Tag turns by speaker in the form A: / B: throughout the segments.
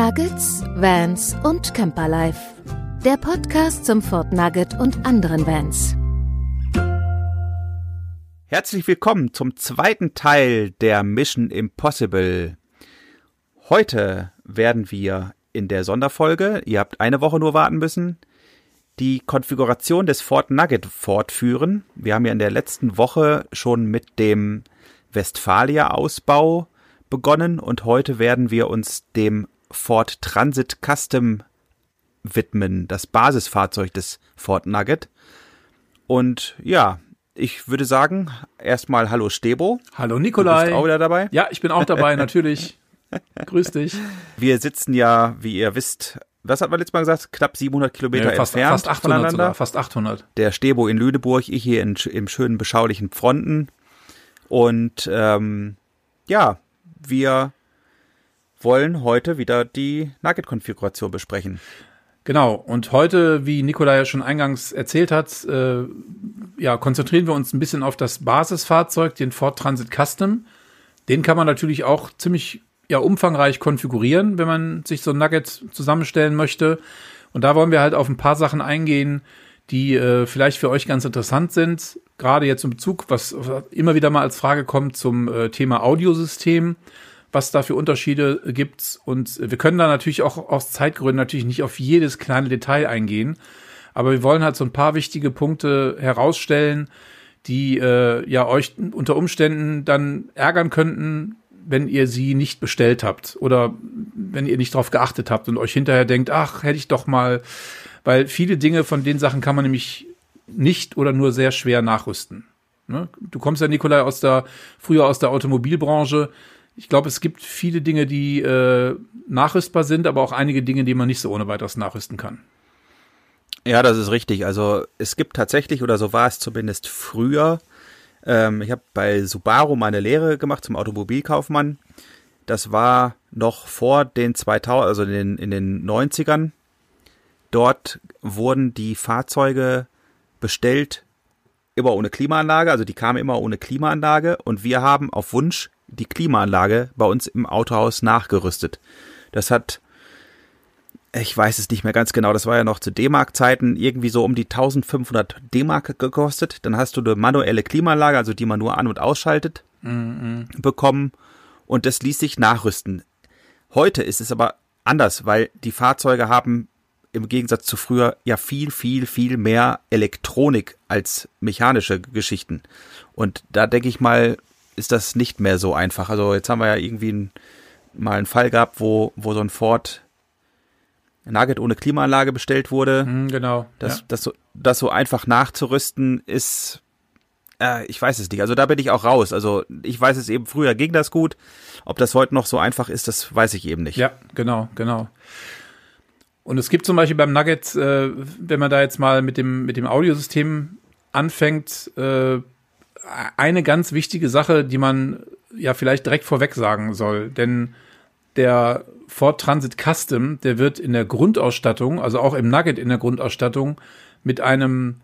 A: Nuggets, Vans und Camperlife. Der Podcast zum Fort Nugget und anderen Vans.
B: Herzlich willkommen zum zweiten Teil der Mission Impossible. Heute werden wir in der Sonderfolge, ihr habt eine Woche nur warten müssen, die Konfiguration des Fort Nugget fortführen. Wir haben ja in der letzten Woche schon mit dem Westfalia-Ausbau begonnen und heute werden wir uns dem Ford Transit Custom widmen, das Basisfahrzeug des Ford Nugget. Und ja, ich würde sagen, erstmal Hallo Stebo.
C: Hallo Nikolai. Du
B: bist auch wieder dabei?
C: Ja, ich bin auch dabei, natürlich. Grüß dich.
B: Wir sitzen ja, wie ihr wisst, was hat man letztes Mal gesagt? Knapp 700 Kilometer
C: nee, fast,
B: entfernt
C: fast 800 voneinander. Sogar, fast 800.
B: Der Stebo in Lüneburg, ich hier in, im schönen, beschaulichen Fronten. Und ähm, ja, wir wollen heute wieder die Nugget-Konfiguration besprechen.
C: Genau, und heute, wie Nikolai ja schon eingangs erzählt hat, äh, ja, konzentrieren wir uns ein bisschen auf das Basisfahrzeug, den Ford Transit Custom. Den kann man natürlich auch ziemlich ja, umfangreich konfigurieren, wenn man sich so ein Nugget zusammenstellen möchte. Und da wollen wir halt auf ein paar Sachen eingehen, die äh, vielleicht für euch ganz interessant sind. Gerade jetzt im Bezug, was immer wieder mal als Frage kommt zum äh, Thema Audiosystem was da für Unterschiede gibt. Und wir können da natürlich auch aus Zeitgründen natürlich nicht auf jedes kleine Detail eingehen. Aber wir wollen halt so ein paar wichtige Punkte herausstellen, die äh, ja euch unter Umständen dann ärgern könnten, wenn ihr sie nicht bestellt habt oder wenn ihr nicht darauf geachtet habt und euch hinterher denkt, ach, hätte ich doch mal, weil viele Dinge von den Sachen kann man nämlich nicht oder nur sehr schwer nachrüsten. Ne? Du kommst ja, Nikolai, aus der, früher aus der Automobilbranche ich glaube, es gibt viele Dinge, die äh, nachrüstbar sind, aber auch einige Dinge, die man nicht so ohne weiteres nachrüsten kann.
B: Ja, das ist richtig. Also es gibt tatsächlich, oder so war es zumindest früher, ähm, ich habe bei Subaru meine Lehre gemacht zum Automobilkaufmann. Das war noch vor den 2000, also in den, in den 90ern. Dort wurden die Fahrzeuge bestellt immer ohne Klimaanlage, also die kamen immer ohne Klimaanlage und wir haben auf Wunsch die Klimaanlage bei uns im Autohaus nachgerüstet. Das hat, ich weiß es nicht mehr ganz genau, das war ja noch zu D-Mark-Zeiten irgendwie so um die 1500 D-Mark gekostet. Dann hast du eine manuelle Klimaanlage, also die man nur an- und ausschaltet, mhm. bekommen und das ließ sich nachrüsten. Heute ist es aber anders, weil die Fahrzeuge haben im Gegensatz zu früher ja viel, viel, viel mehr Elektronik als mechanische Geschichten. Und da denke ich mal, ist das nicht mehr so einfach. Also jetzt haben wir ja irgendwie ein, mal einen Fall gehabt, wo, wo so ein Ford Nugget ohne Klimaanlage bestellt wurde.
C: Mhm, genau.
B: Das, ja. das, so, das so einfach nachzurüsten ist, äh, ich weiß es nicht. Also da bin ich auch raus. Also ich weiß es eben, früher ging das gut. Ob das heute noch so einfach ist, das weiß ich eben nicht.
C: Ja, genau, genau. Und es gibt zum Beispiel beim Nugget, äh, wenn man da jetzt mal mit dem, mit dem Audiosystem anfängt, äh, eine ganz wichtige Sache, die man ja vielleicht direkt vorweg sagen soll. Denn der Ford Transit Custom, der wird in der Grundausstattung, also auch im Nugget in der Grundausstattung, mit einem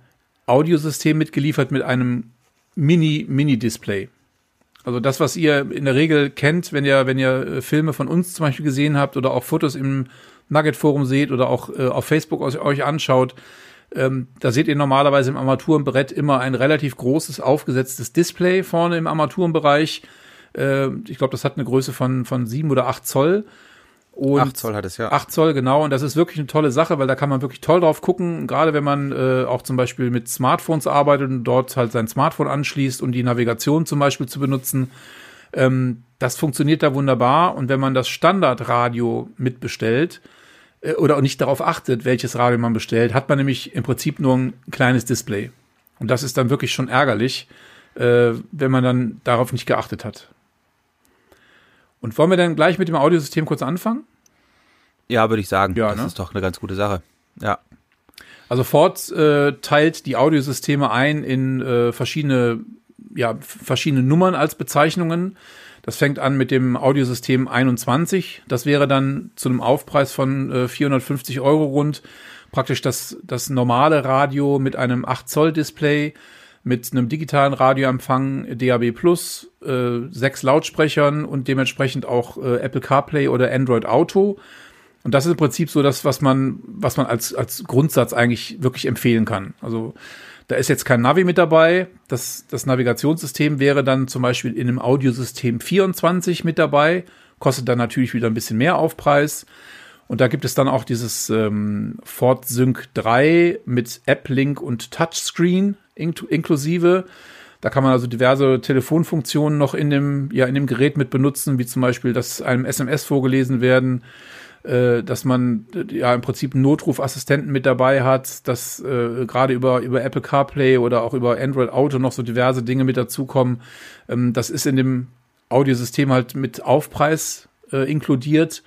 C: Audiosystem mitgeliefert, mit einem Mini-Mini-Display. Also das, was ihr in der Regel kennt, wenn ihr, wenn ihr äh, Filme von uns zum Beispiel gesehen habt oder auch Fotos im Nugget-Forum seht oder auch äh, auf Facebook euch anschaut, ähm, da seht ihr normalerweise im Armaturenbrett immer ein relativ großes aufgesetztes Display vorne im Armaturenbereich. Äh, ich glaube, das hat eine Größe von, von sieben oder acht Zoll.
B: Und 8 Zoll hat es, ja.
C: 8 Zoll, genau. Und das ist wirklich eine tolle Sache, weil da kann man wirklich toll drauf gucken. Gerade wenn man äh, auch zum Beispiel mit Smartphones arbeitet und dort halt sein Smartphone anschließt, um die Navigation zum Beispiel zu benutzen. Ähm, das funktioniert da wunderbar. Und wenn man das Standardradio mitbestellt, oder auch nicht darauf achtet, welches Radio man bestellt, hat man nämlich im Prinzip nur ein kleines Display. Und das ist dann wirklich schon ärgerlich, äh, wenn man dann darauf nicht geachtet hat. Und wollen wir dann gleich mit dem Audiosystem kurz anfangen?
B: Ja, würde ich sagen. Ja, das ne? ist doch eine ganz gute Sache. Ja.
C: Also Ford äh, teilt die Audiosysteme ein in äh, verschiedene, ja, verschiedene Nummern als Bezeichnungen. Das fängt an mit dem Audiosystem 21. Das wäre dann zu einem Aufpreis von äh, 450 Euro rund praktisch das, das normale Radio mit einem 8 Zoll Display. mit einem digitalen Radioempfang, DAB Plus, äh, sechs Lautsprechern und dementsprechend auch äh, Apple CarPlay oder Android Auto. Und das ist im Prinzip so das, was man, was man als, als Grundsatz eigentlich wirklich empfehlen kann. Also da ist jetzt kein Navi mit dabei. Das, das Navigationssystem wäre dann zum Beispiel in einem Audiosystem 24 mit dabei. Kostet dann natürlich wieder ein bisschen mehr Aufpreis. Und da gibt es dann auch dieses ähm, Ford Sync 3 mit App-Link und Touchscreen inklusive. Da kann man also diverse Telefonfunktionen noch in dem, ja, in dem Gerät mit benutzen, wie zum Beispiel, dass einem SMS vorgelesen werden, äh, dass man äh, ja im Prinzip einen Notrufassistenten mit dabei hat, dass äh, gerade über, über Apple CarPlay oder auch über Android Auto noch so diverse Dinge mit dazukommen. Ähm, das ist in dem Audiosystem halt mit Aufpreis äh, inkludiert.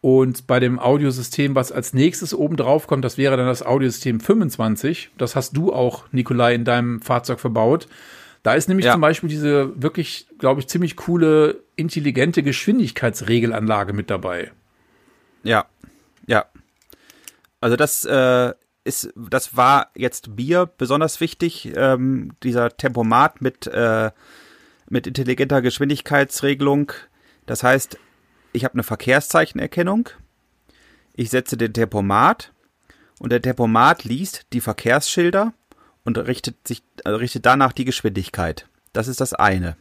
C: Und bei dem Audiosystem, was als nächstes oben drauf kommt, das wäre dann das Audiosystem 25. Das hast du auch, Nikolai, in deinem Fahrzeug verbaut. Da ist nämlich ja. zum Beispiel diese wirklich, glaube ich, ziemlich coole, intelligente Geschwindigkeitsregelanlage mit dabei.
B: Ja, ja. Also das äh, ist, das war jetzt mir besonders wichtig, ähm, dieser Tempomat mit, äh, mit intelligenter Geschwindigkeitsregelung. Das heißt, ich habe eine Verkehrszeichenerkennung, ich setze den Tempomat und der Tempomat liest die Verkehrsschilder und richtet sich also richtet danach die Geschwindigkeit. Das ist das eine.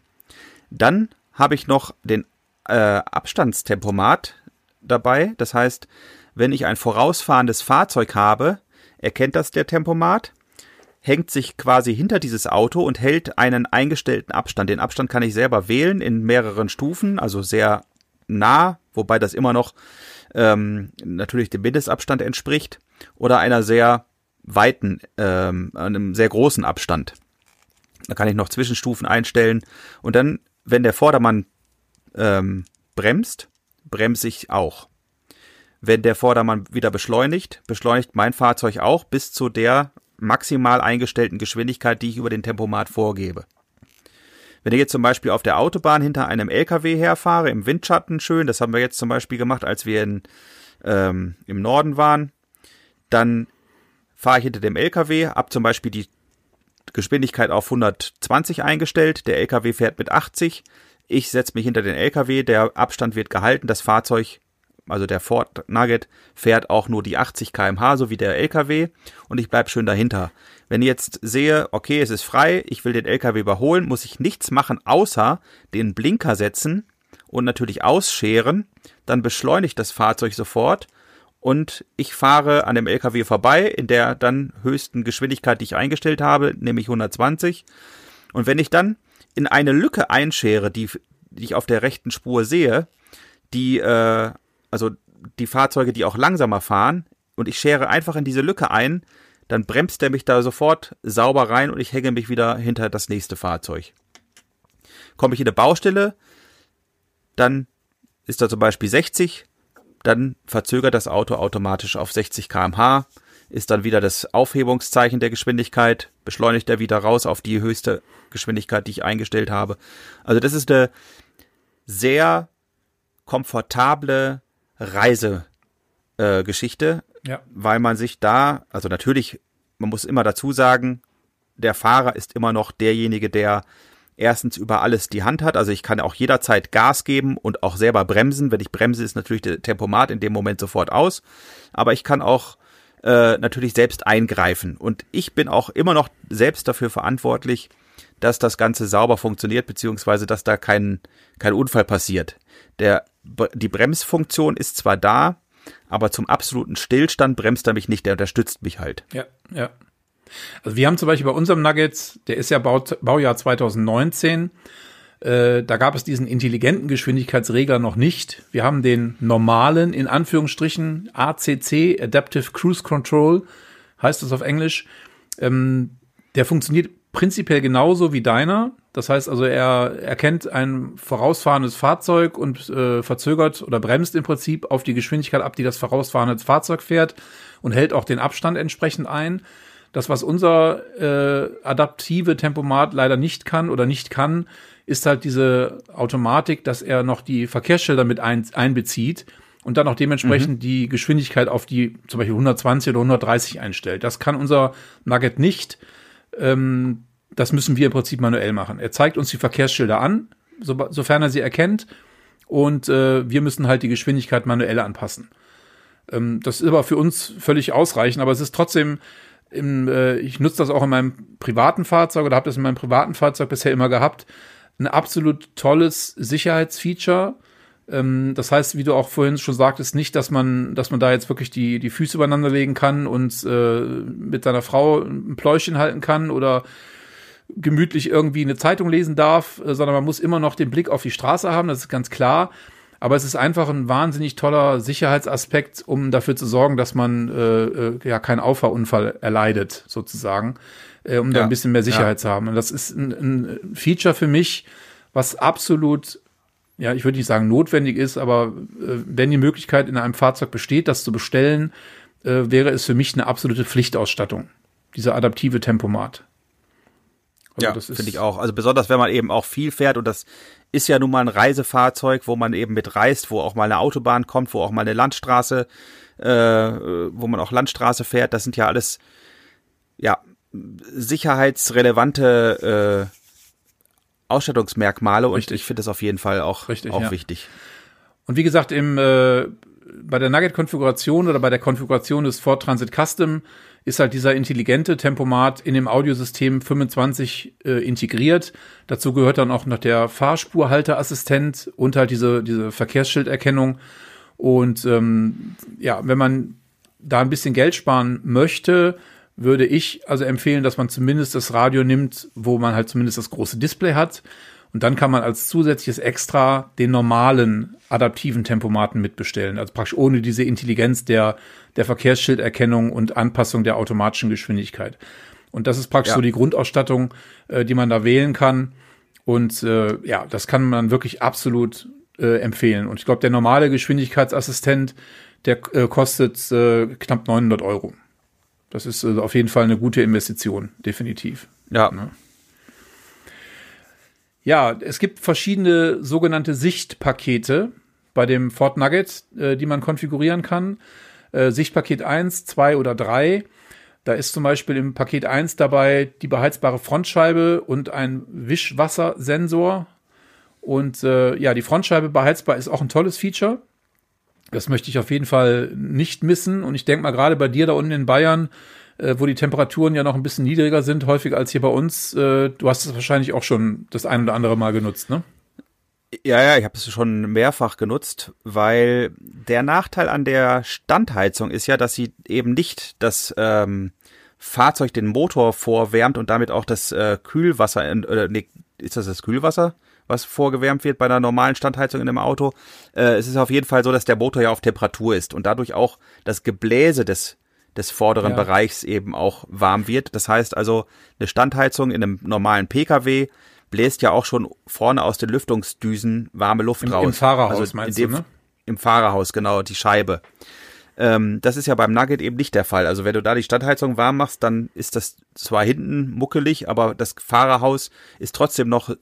B: Dann habe ich noch den äh, Abstandstempomat dabei. Das heißt, wenn ich ein vorausfahrendes Fahrzeug habe, erkennt das der Tempomat, hängt sich quasi hinter dieses Auto und hält einen eingestellten Abstand. Den Abstand kann ich selber wählen in mehreren Stufen, also sehr nah, wobei das immer noch ähm, natürlich dem Mindestabstand entspricht, oder einer sehr weiten, ähm, einem sehr großen Abstand. Da kann ich noch Zwischenstufen einstellen und dann, wenn der Vordermann ähm, bremst, bremse ich auch. Wenn der Vordermann wieder beschleunigt, beschleunigt mein Fahrzeug auch bis zu der maximal eingestellten Geschwindigkeit, die ich über den Tempomat vorgebe. Wenn ich jetzt zum Beispiel auf der Autobahn hinter einem LKW herfahre, im Windschatten schön, das haben wir jetzt zum Beispiel gemacht, als wir in, ähm, im Norden waren, dann fahre ich hinter dem LKW, ab zum Beispiel die Geschwindigkeit auf 120 eingestellt, der LKW fährt mit 80, ich setze mich hinter den LKW, der Abstand wird gehalten, das Fahrzeug, also der Ford Nugget, fährt auch nur die 80 kmh, so wie der LKW, und ich bleibe schön dahinter. Wenn ich jetzt sehe, okay, es ist frei, ich will den LKW überholen, muss ich nichts machen, außer den Blinker setzen und natürlich ausscheren, dann beschleunigt das Fahrzeug sofort und ich fahre an dem LKW vorbei in der dann höchsten Geschwindigkeit, die ich eingestellt habe, nämlich 120. Und wenn ich dann in eine Lücke einschere, die, die ich auf der rechten Spur sehe, die, äh, also die Fahrzeuge, die auch langsamer fahren, und ich schere einfach in diese Lücke ein, dann bremst er mich da sofort sauber rein und ich hänge mich wieder hinter das nächste Fahrzeug. Komme ich in eine Baustelle, dann ist da zum Beispiel 60, dann verzögert das Auto automatisch auf 60 kmh, ist dann wieder das Aufhebungszeichen der Geschwindigkeit, beschleunigt er wieder raus auf die höchste Geschwindigkeit, die ich eingestellt habe. Also das ist eine sehr komfortable Reisegeschichte. Äh, ja. Weil man sich da, also natürlich, man muss immer dazu sagen, der Fahrer ist immer noch derjenige, der erstens über alles die Hand hat. Also ich kann auch jederzeit Gas geben und auch selber bremsen. Wenn ich bremse, ist natürlich der Tempomat in dem Moment sofort aus. Aber ich kann auch äh, natürlich selbst eingreifen. Und ich bin auch immer noch selbst dafür verantwortlich, dass das Ganze sauber funktioniert, beziehungsweise dass da kein, kein Unfall passiert. Der, die Bremsfunktion ist zwar da, aber zum absoluten Stillstand bremst er mich nicht, der unterstützt mich halt.
C: Ja, ja. Also wir haben zum Beispiel bei unserem Nuggets, der ist ja Bau, Baujahr 2019, äh, da gab es diesen intelligenten Geschwindigkeitsregler noch nicht. Wir haben den normalen, in Anführungsstrichen, ACC, Adaptive Cruise Control, heißt das auf Englisch. Ähm, der funktioniert prinzipiell genauso wie deiner. Das heißt also, er erkennt ein vorausfahrendes Fahrzeug und äh, verzögert oder bremst im Prinzip auf die Geschwindigkeit ab, die das vorausfahrende Fahrzeug fährt und hält auch den Abstand entsprechend ein. Das, was unser äh, adaptive Tempomat leider nicht kann oder nicht kann, ist halt diese Automatik, dass er noch die Verkehrsschilder mit ein, einbezieht und dann auch dementsprechend mhm. die Geschwindigkeit auf die zum Beispiel 120 oder 130 einstellt. Das kann unser Nugget nicht. Ähm, das müssen wir im Prinzip manuell machen. Er zeigt uns die Verkehrsschilder an, so, sofern er sie erkennt, und äh, wir müssen halt die Geschwindigkeit manuell anpassen. Ähm, das ist aber für uns völlig ausreichend, aber es ist trotzdem, im, äh, ich nutze das auch in meinem privaten Fahrzeug oder habe das in meinem privaten Fahrzeug bisher immer gehabt, ein absolut tolles Sicherheitsfeature. Ähm, das heißt, wie du auch vorhin schon sagtest, nicht, dass man, dass man da jetzt wirklich die, die Füße übereinander legen kann und äh, mit seiner Frau ein Pläuschen halten kann oder gemütlich irgendwie eine Zeitung lesen darf, äh, sondern man muss immer noch den Blick auf die Straße haben, das ist ganz klar. Aber es ist einfach ein wahnsinnig toller Sicherheitsaspekt, um dafür zu sorgen, dass man äh, äh, ja keinen Auffahrunfall erleidet, sozusagen, äh, um ja. da ein bisschen mehr Sicherheit ja. zu haben. Und das ist ein, ein Feature für mich, was absolut, ja, ich würde nicht sagen notwendig ist, aber äh, wenn die Möglichkeit in einem Fahrzeug besteht, das zu bestellen, äh, wäre es für mich eine absolute Pflichtausstattung. Dieser adaptive Tempomat.
B: Also ja, finde ich auch. Also besonders, wenn man eben auch viel fährt und das ist ja nun mal ein Reisefahrzeug, wo man eben mit reist, wo auch mal eine Autobahn kommt, wo auch mal eine Landstraße, äh, wo man auch Landstraße fährt. Das sind ja alles, ja, sicherheitsrelevante äh, Ausstattungsmerkmale und Richtig. ich finde das auf jeden Fall auch, Richtig, auch ja. wichtig.
C: Und wie gesagt, im, äh, bei der Nugget-Konfiguration oder bei der Konfiguration des Ford Transit Custom ist halt dieser intelligente Tempomat in dem Audiosystem 25 äh, integriert. Dazu gehört dann auch noch der Fahrspurhalteassistent und halt diese, diese Verkehrsschilderkennung. Und ähm, ja, wenn man da ein bisschen Geld sparen möchte, würde ich also empfehlen, dass man zumindest das Radio nimmt, wo man halt zumindest das große Display hat. Und dann kann man als zusätzliches Extra den normalen adaptiven Tempomaten mitbestellen. Also praktisch ohne diese Intelligenz der der Verkehrsschilderkennung und Anpassung der automatischen Geschwindigkeit. Und das ist praktisch ja. so die Grundausstattung, äh, die man da wählen kann. Und äh, ja, das kann man wirklich absolut äh, empfehlen. Und ich glaube, der normale Geschwindigkeitsassistent, der äh, kostet äh, knapp 900 Euro. Das ist äh, auf jeden Fall eine gute Investition, definitiv.
B: Ja. ja.
C: Ja, es gibt verschiedene sogenannte Sichtpakete bei dem Ford Nugget, äh, die man konfigurieren kann äh, Sichtpaket 1, 2 oder 3. Da ist zum Beispiel im Paket 1 dabei die beheizbare Frontscheibe und ein Wischwassersensor. Und äh, ja, die Frontscheibe beheizbar ist auch ein tolles Feature. Das möchte ich auf jeden Fall nicht missen. Und ich denke mal, gerade bei dir da unten in Bayern, äh, wo die Temperaturen ja noch ein bisschen niedriger sind, häufiger als hier bei uns, äh, du hast es wahrscheinlich auch schon das ein oder andere Mal genutzt, ne?
B: Ja, ja, ich habe es schon mehrfach genutzt, weil der Nachteil an der Standheizung ist ja, dass sie eben nicht das ähm, Fahrzeug den Motor vorwärmt und damit auch das äh, Kühlwasser, oder nee, ist das das Kühlwasser, was vorgewärmt wird bei einer normalen Standheizung in einem Auto? Äh, es ist auf jeden Fall so, dass der Motor ja auf Temperatur ist und dadurch auch das Gebläse des des vorderen ja. Bereichs eben auch warm wird. Das heißt also, eine Standheizung in einem normalen Pkw bläst ja auch schon vorne aus den Lüftungsdüsen warme Luft
C: Im,
B: raus.
C: Im Fahrerhaus also meinst dem, du, ne?
B: Im Fahrerhaus, genau, die Scheibe. Ähm, das ist ja beim Nugget eben nicht der Fall. Also wenn du da die Standheizung warm machst, dann ist das zwar hinten muckelig, aber das Fahrerhaus ist trotzdem noch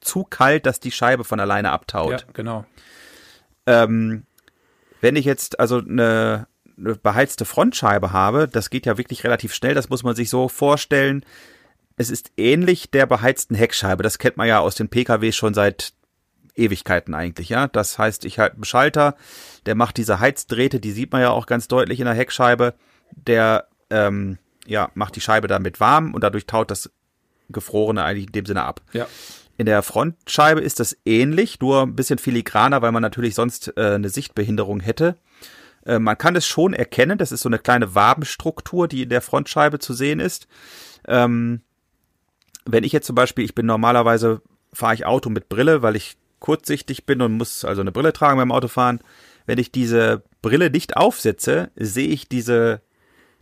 B: zu kalt, dass die Scheibe von alleine abtaut. Ja,
C: genau.
B: Ähm, wenn ich jetzt also eine, eine beheizte Frontscheibe habe, das geht ja wirklich relativ schnell, das muss man sich so vorstellen, es ist ähnlich der beheizten Heckscheibe. Das kennt man ja aus den PKW schon seit Ewigkeiten eigentlich, ja. Das heißt, ich halte einen Schalter, der macht diese Heizdrähte, die sieht man ja auch ganz deutlich in der Heckscheibe. Der ähm, ja, macht die Scheibe damit warm und dadurch taut das Gefrorene eigentlich in dem Sinne ab.
C: Ja.
B: In der Frontscheibe ist das ähnlich, nur ein bisschen filigraner, weil man natürlich sonst äh, eine Sichtbehinderung hätte. Äh, man kann es schon erkennen, das ist so eine kleine Wabenstruktur, die in der Frontscheibe zu sehen ist. Ähm, wenn ich jetzt zum Beispiel, ich bin normalerweise, fahre ich Auto mit Brille, weil ich kurzsichtig bin und muss also eine Brille tragen beim Autofahren. Wenn ich diese Brille nicht aufsetze, sehe ich diese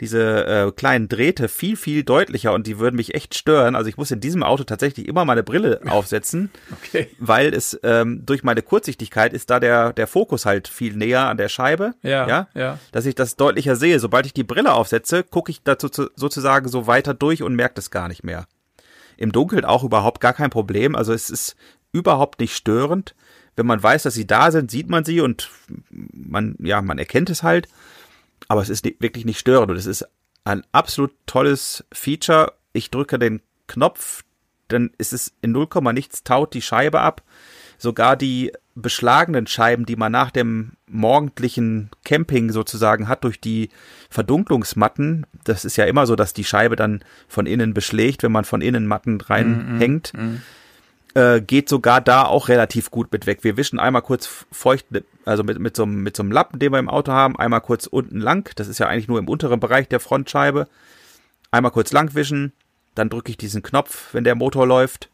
B: diese äh, kleinen Drähte viel, viel deutlicher und die würden mich echt stören. Also ich muss in diesem Auto tatsächlich immer meine Brille aufsetzen, okay. weil es ähm, durch meine Kurzsichtigkeit ist da der, der Fokus halt viel näher an der Scheibe.
C: Ja, ja, ja.
B: Dass ich das deutlicher sehe. Sobald ich die Brille aufsetze, gucke ich dazu sozusagen so weiter durch und merke das gar nicht mehr. Im Dunkeln auch überhaupt gar kein Problem. Also es ist überhaupt nicht störend. Wenn man weiß, dass sie da sind, sieht man sie und man, ja, man erkennt es halt. Aber es ist wirklich nicht störend und es ist ein absolut tolles Feature. Ich drücke den Knopf, dann ist es in 0, nichts, taut die Scheibe ab. Sogar die beschlagenen Scheiben, die man nach dem morgendlichen Camping sozusagen hat durch die Verdunklungsmatten, das ist ja immer so, dass die Scheibe dann von innen beschlägt, wenn man von innen Matten reinhängt, mm, mm, mm. Äh, geht sogar da auch relativ gut mit weg. Wir wischen einmal kurz feucht, also mit, mit, so, mit so einem Lappen, den wir im Auto haben, einmal kurz unten lang, das ist ja eigentlich nur im unteren Bereich der Frontscheibe, einmal kurz lang wischen, dann drücke ich diesen Knopf, wenn der Motor läuft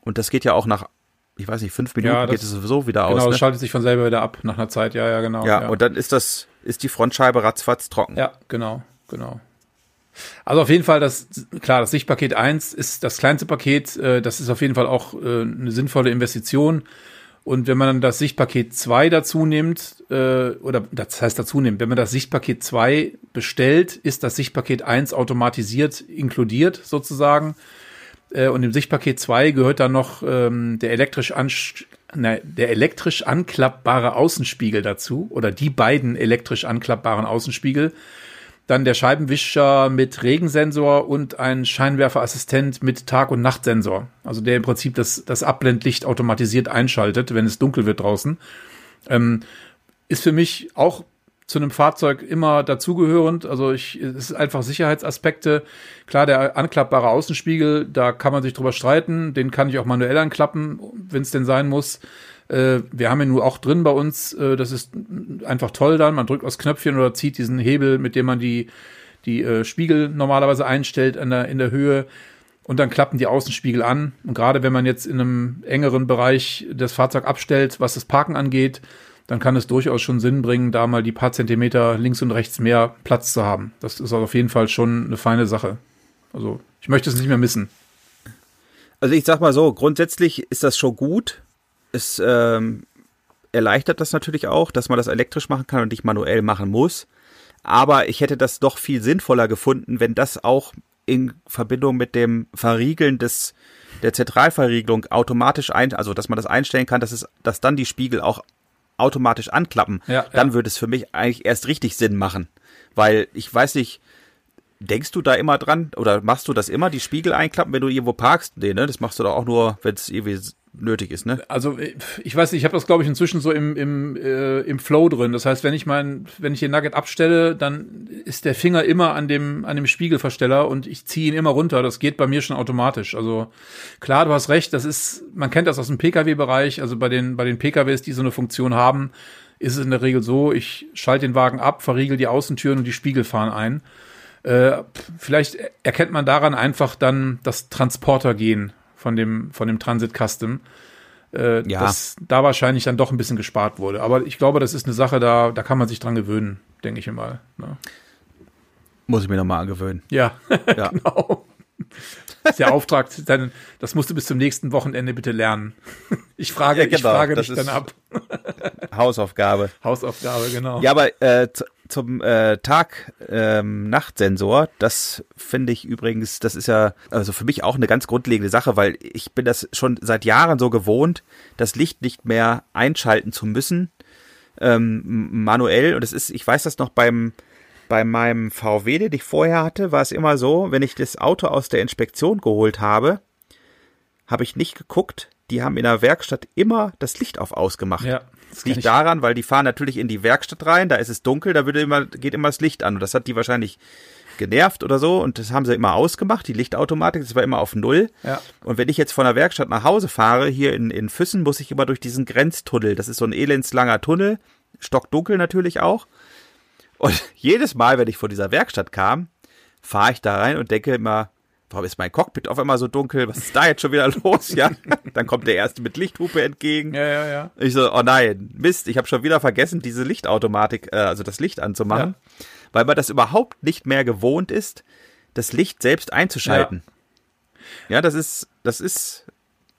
B: und das geht ja auch nach ich weiß nicht, fünf Minuten ja, das, geht es sowieso wieder
C: genau, aus.
B: Genau,
C: es ne? schaltet sich von selber wieder ab nach einer Zeit, ja, ja, genau.
B: Ja, ja, und dann ist das, ist die Frontscheibe ratzfatz trocken.
C: Ja, genau, genau. Also auf jeden Fall, das, klar, das Sichtpaket 1 ist das kleinste Paket, äh, das ist auf jeden Fall auch äh, eine sinnvolle Investition. Und wenn man dann das Sichtpaket 2 dazu nimmt, äh, oder das heißt dazu nimmt, wenn man das Sichtpaket 2 bestellt, ist das Sichtpaket 1 automatisiert inkludiert sozusagen. Äh, und im Sichtpaket 2 gehört dann noch ähm, der elektrisch ne, der elektrisch anklappbare Außenspiegel dazu oder die beiden elektrisch anklappbaren Außenspiegel. Dann der Scheibenwischer mit Regensensor und ein Scheinwerferassistent mit Tag- und Nachtsensor. Also der im Prinzip das, das Abblendlicht automatisiert einschaltet, wenn es dunkel wird draußen. Ähm, ist für mich auch zu einem Fahrzeug immer dazugehörend. Also ich, es ist einfach Sicherheitsaspekte. Klar, der anklappbare Außenspiegel, da kann man sich drüber streiten. Den kann ich auch manuell anklappen, wenn es denn sein muss. Äh, wir haben ihn nur auch drin bei uns. Äh, das ist einfach toll dann. Man drückt aufs Knöpfchen oder zieht diesen Hebel, mit dem man die, die äh, Spiegel normalerweise einstellt in der, in der Höhe. Und dann klappen die Außenspiegel an. Und gerade wenn man jetzt in einem engeren Bereich das Fahrzeug abstellt, was das Parken angeht, dann kann es durchaus schon Sinn bringen, da mal die paar Zentimeter links und rechts mehr Platz zu haben. Das ist auf jeden Fall schon eine feine Sache. Also ich möchte es nicht mehr missen.
B: Also ich sag mal so, grundsätzlich ist das schon gut. Es ähm, erleichtert das natürlich auch, dass man das elektrisch machen kann und nicht manuell machen muss. Aber ich hätte das doch viel sinnvoller gefunden, wenn das auch in Verbindung mit dem Verriegeln des der Zentralverriegelung automatisch ein, also dass man das einstellen kann, dass es, dass dann die Spiegel auch automatisch anklappen, ja, dann ja. würde es für mich eigentlich erst richtig Sinn machen. Weil ich weiß nicht, denkst du da immer dran oder machst du das immer, die Spiegel einklappen, wenn du irgendwo parkst? Nee, ne? Das machst du doch auch nur, wenn es irgendwie nötig ist, ne?
C: Also ich weiß nicht, ich habe das glaube ich inzwischen so im im äh, im Flow drin. Das heißt, wenn ich mein wenn ich den Nugget abstelle, dann ist der Finger immer an dem an dem Spiegelversteller und ich ziehe ihn immer runter. Das geht bei mir schon automatisch. Also klar, du hast recht, das ist man kennt das aus dem PKW Bereich, also bei den bei den PKWs, die so eine Funktion haben, ist es in der Regel so, ich schalte den Wagen ab, verriegel die Außentüren und die Spiegel fahren ein. Äh, vielleicht erkennt man daran einfach dann das Transportergehen von dem, von dem Transit Custom. Äh, ja. Dass da wahrscheinlich dann doch ein bisschen gespart wurde. Aber ich glaube, das ist eine Sache, da, da kann man sich dran gewöhnen, denke ich mal. Ne?
B: Muss ich mir nochmal angewöhnen.
C: Ja, ja. genau. Das ist der Auftrag, dann, das musst du bis zum nächsten Wochenende bitte lernen. Ich frage, ja, genau, ich frage dich dann ab.
B: Hausaufgabe.
C: Hausaufgabe, genau.
B: Ja, aber äh, zum äh, Tag-Nacht-Sensor, ähm, das finde ich übrigens, das ist ja also für mich auch eine ganz grundlegende Sache, weil ich bin das schon seit Jahren so gewohnt, das Licht nicht mehr einschalten zu müssen, ähm, manuell. Und es ist, ich weiß das noch beim bei meinem VW, den ich vorher hatte, war es immer so, wenn ich das Auto aus der Inspektion geholt habe, habe ich nicht geguckt. Die haben in der Werkstatt immer das Licht auf ausgemacht. Ja. Das liegt daran, weil die fahren natürlich in die Werkstatt rein, da ist es dunkel, da wird immer, geht immer das Licht an. Und das hat die wahrscheinlich genervt oder so und das haben sie immer ausgemacht, die Lichtautomatik, das war immer auf Null. Ja. Und wenn ich jetzt von der Werkstatt nach Hause fahre, hier in, in Füssen, muss ich immer durch diesen Grenztunnel. Das ist so ein elendslanger Tunnel, stockdunkel natürlich auch. Und jedes Mal, wenn ich vor dieser Werkstatt kam, fahre ich da rein und denke immer, warum ist mein Cockpit auf einmal so dunkel? Was ist da jetzt schon wieder los? Ja, dann kommt der erste mit Lichthupe entgegen.
C: Ja, ja, ja.
B: Ich so, oh nein, Mist, ich habe schon wieder vergessen, diese Lichtautomatik, äh, also das Licht anzumachen, ja. weil man das überhaupt nicht mehr gewohnt ist, das Licht selbst einzuschalten. Ja, ja das ist, das ist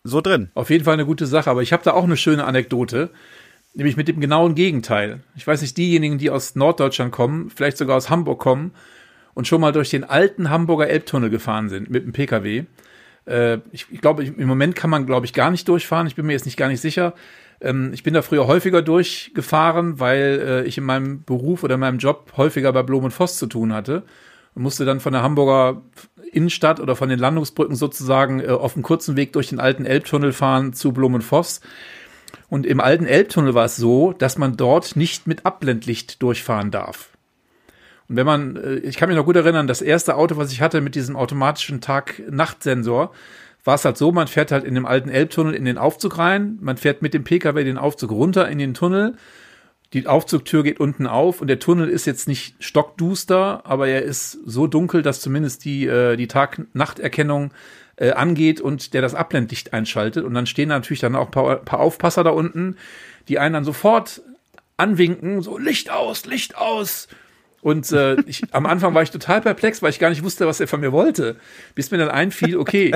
B: so drin.
C: Auf jeden Fall eine gute Sache, aber ich habe da auch eine schöne Anekdote. Nämlich mit dem genauen Gegenteil. Ich weiß nicht, diejenigen, die aus Norddeutschland kommen, vielleicht sogar aus Hamburg kommen, und schon mal durch den alten Hamburger Elbtunnel gefahren sind mit dem Pkw. Äh, ich, ich glaube, im Moment kann man, glaube ich, gar nicht durchfahren. Ich bin mir jetzt nicht gar nicht sicher. Ähm, ich bin da früher häufiger durchgefahren, weil äh, ich in meinem Beruf oder in meinem Job häufiger bei Blom und Voss zu tun hatte und musste dann von der Hamburger Innenstadt oder von den Landungsbrücken sozusagen äh, auf einem kurzen Weg durch den alten Elbtunnel fahren zu Blumenvoss. Und im alten Elbtunnel war es so, dass man dort nicht mit Abblendlicht durchfahren darf. Und wenn man, äh, ich kann mich noch gut erinnern, das erste Auto, was ich hatte mit diesem automatischen Tag-Nacht-Sensor, war es halt so, man fährt halt in dem alten Elbtunnel in den Aufzug rein, man fährt mit dem Pkw den Aufzug runter in den Tunnel, die Aufzugtür geht unten auf und der Tunnel ist jetzt nicht stockduster, aber er ist so dunkel, dass zumindest die, äh, die Tag-Nacht-Erkennung äh, angeht und der das Abblendlicht einschaltet. Und dann stehen da natürlich dann auch ein paar, paar Aufpasser da unten, die einen dann sofort anwinken, so Licht aus, Licht aus. Und äh, ich, am Anfang war ich total perplex, weil ich gar nicht wusste, was er von mir wollte. Bis mir dann einfiel, okay,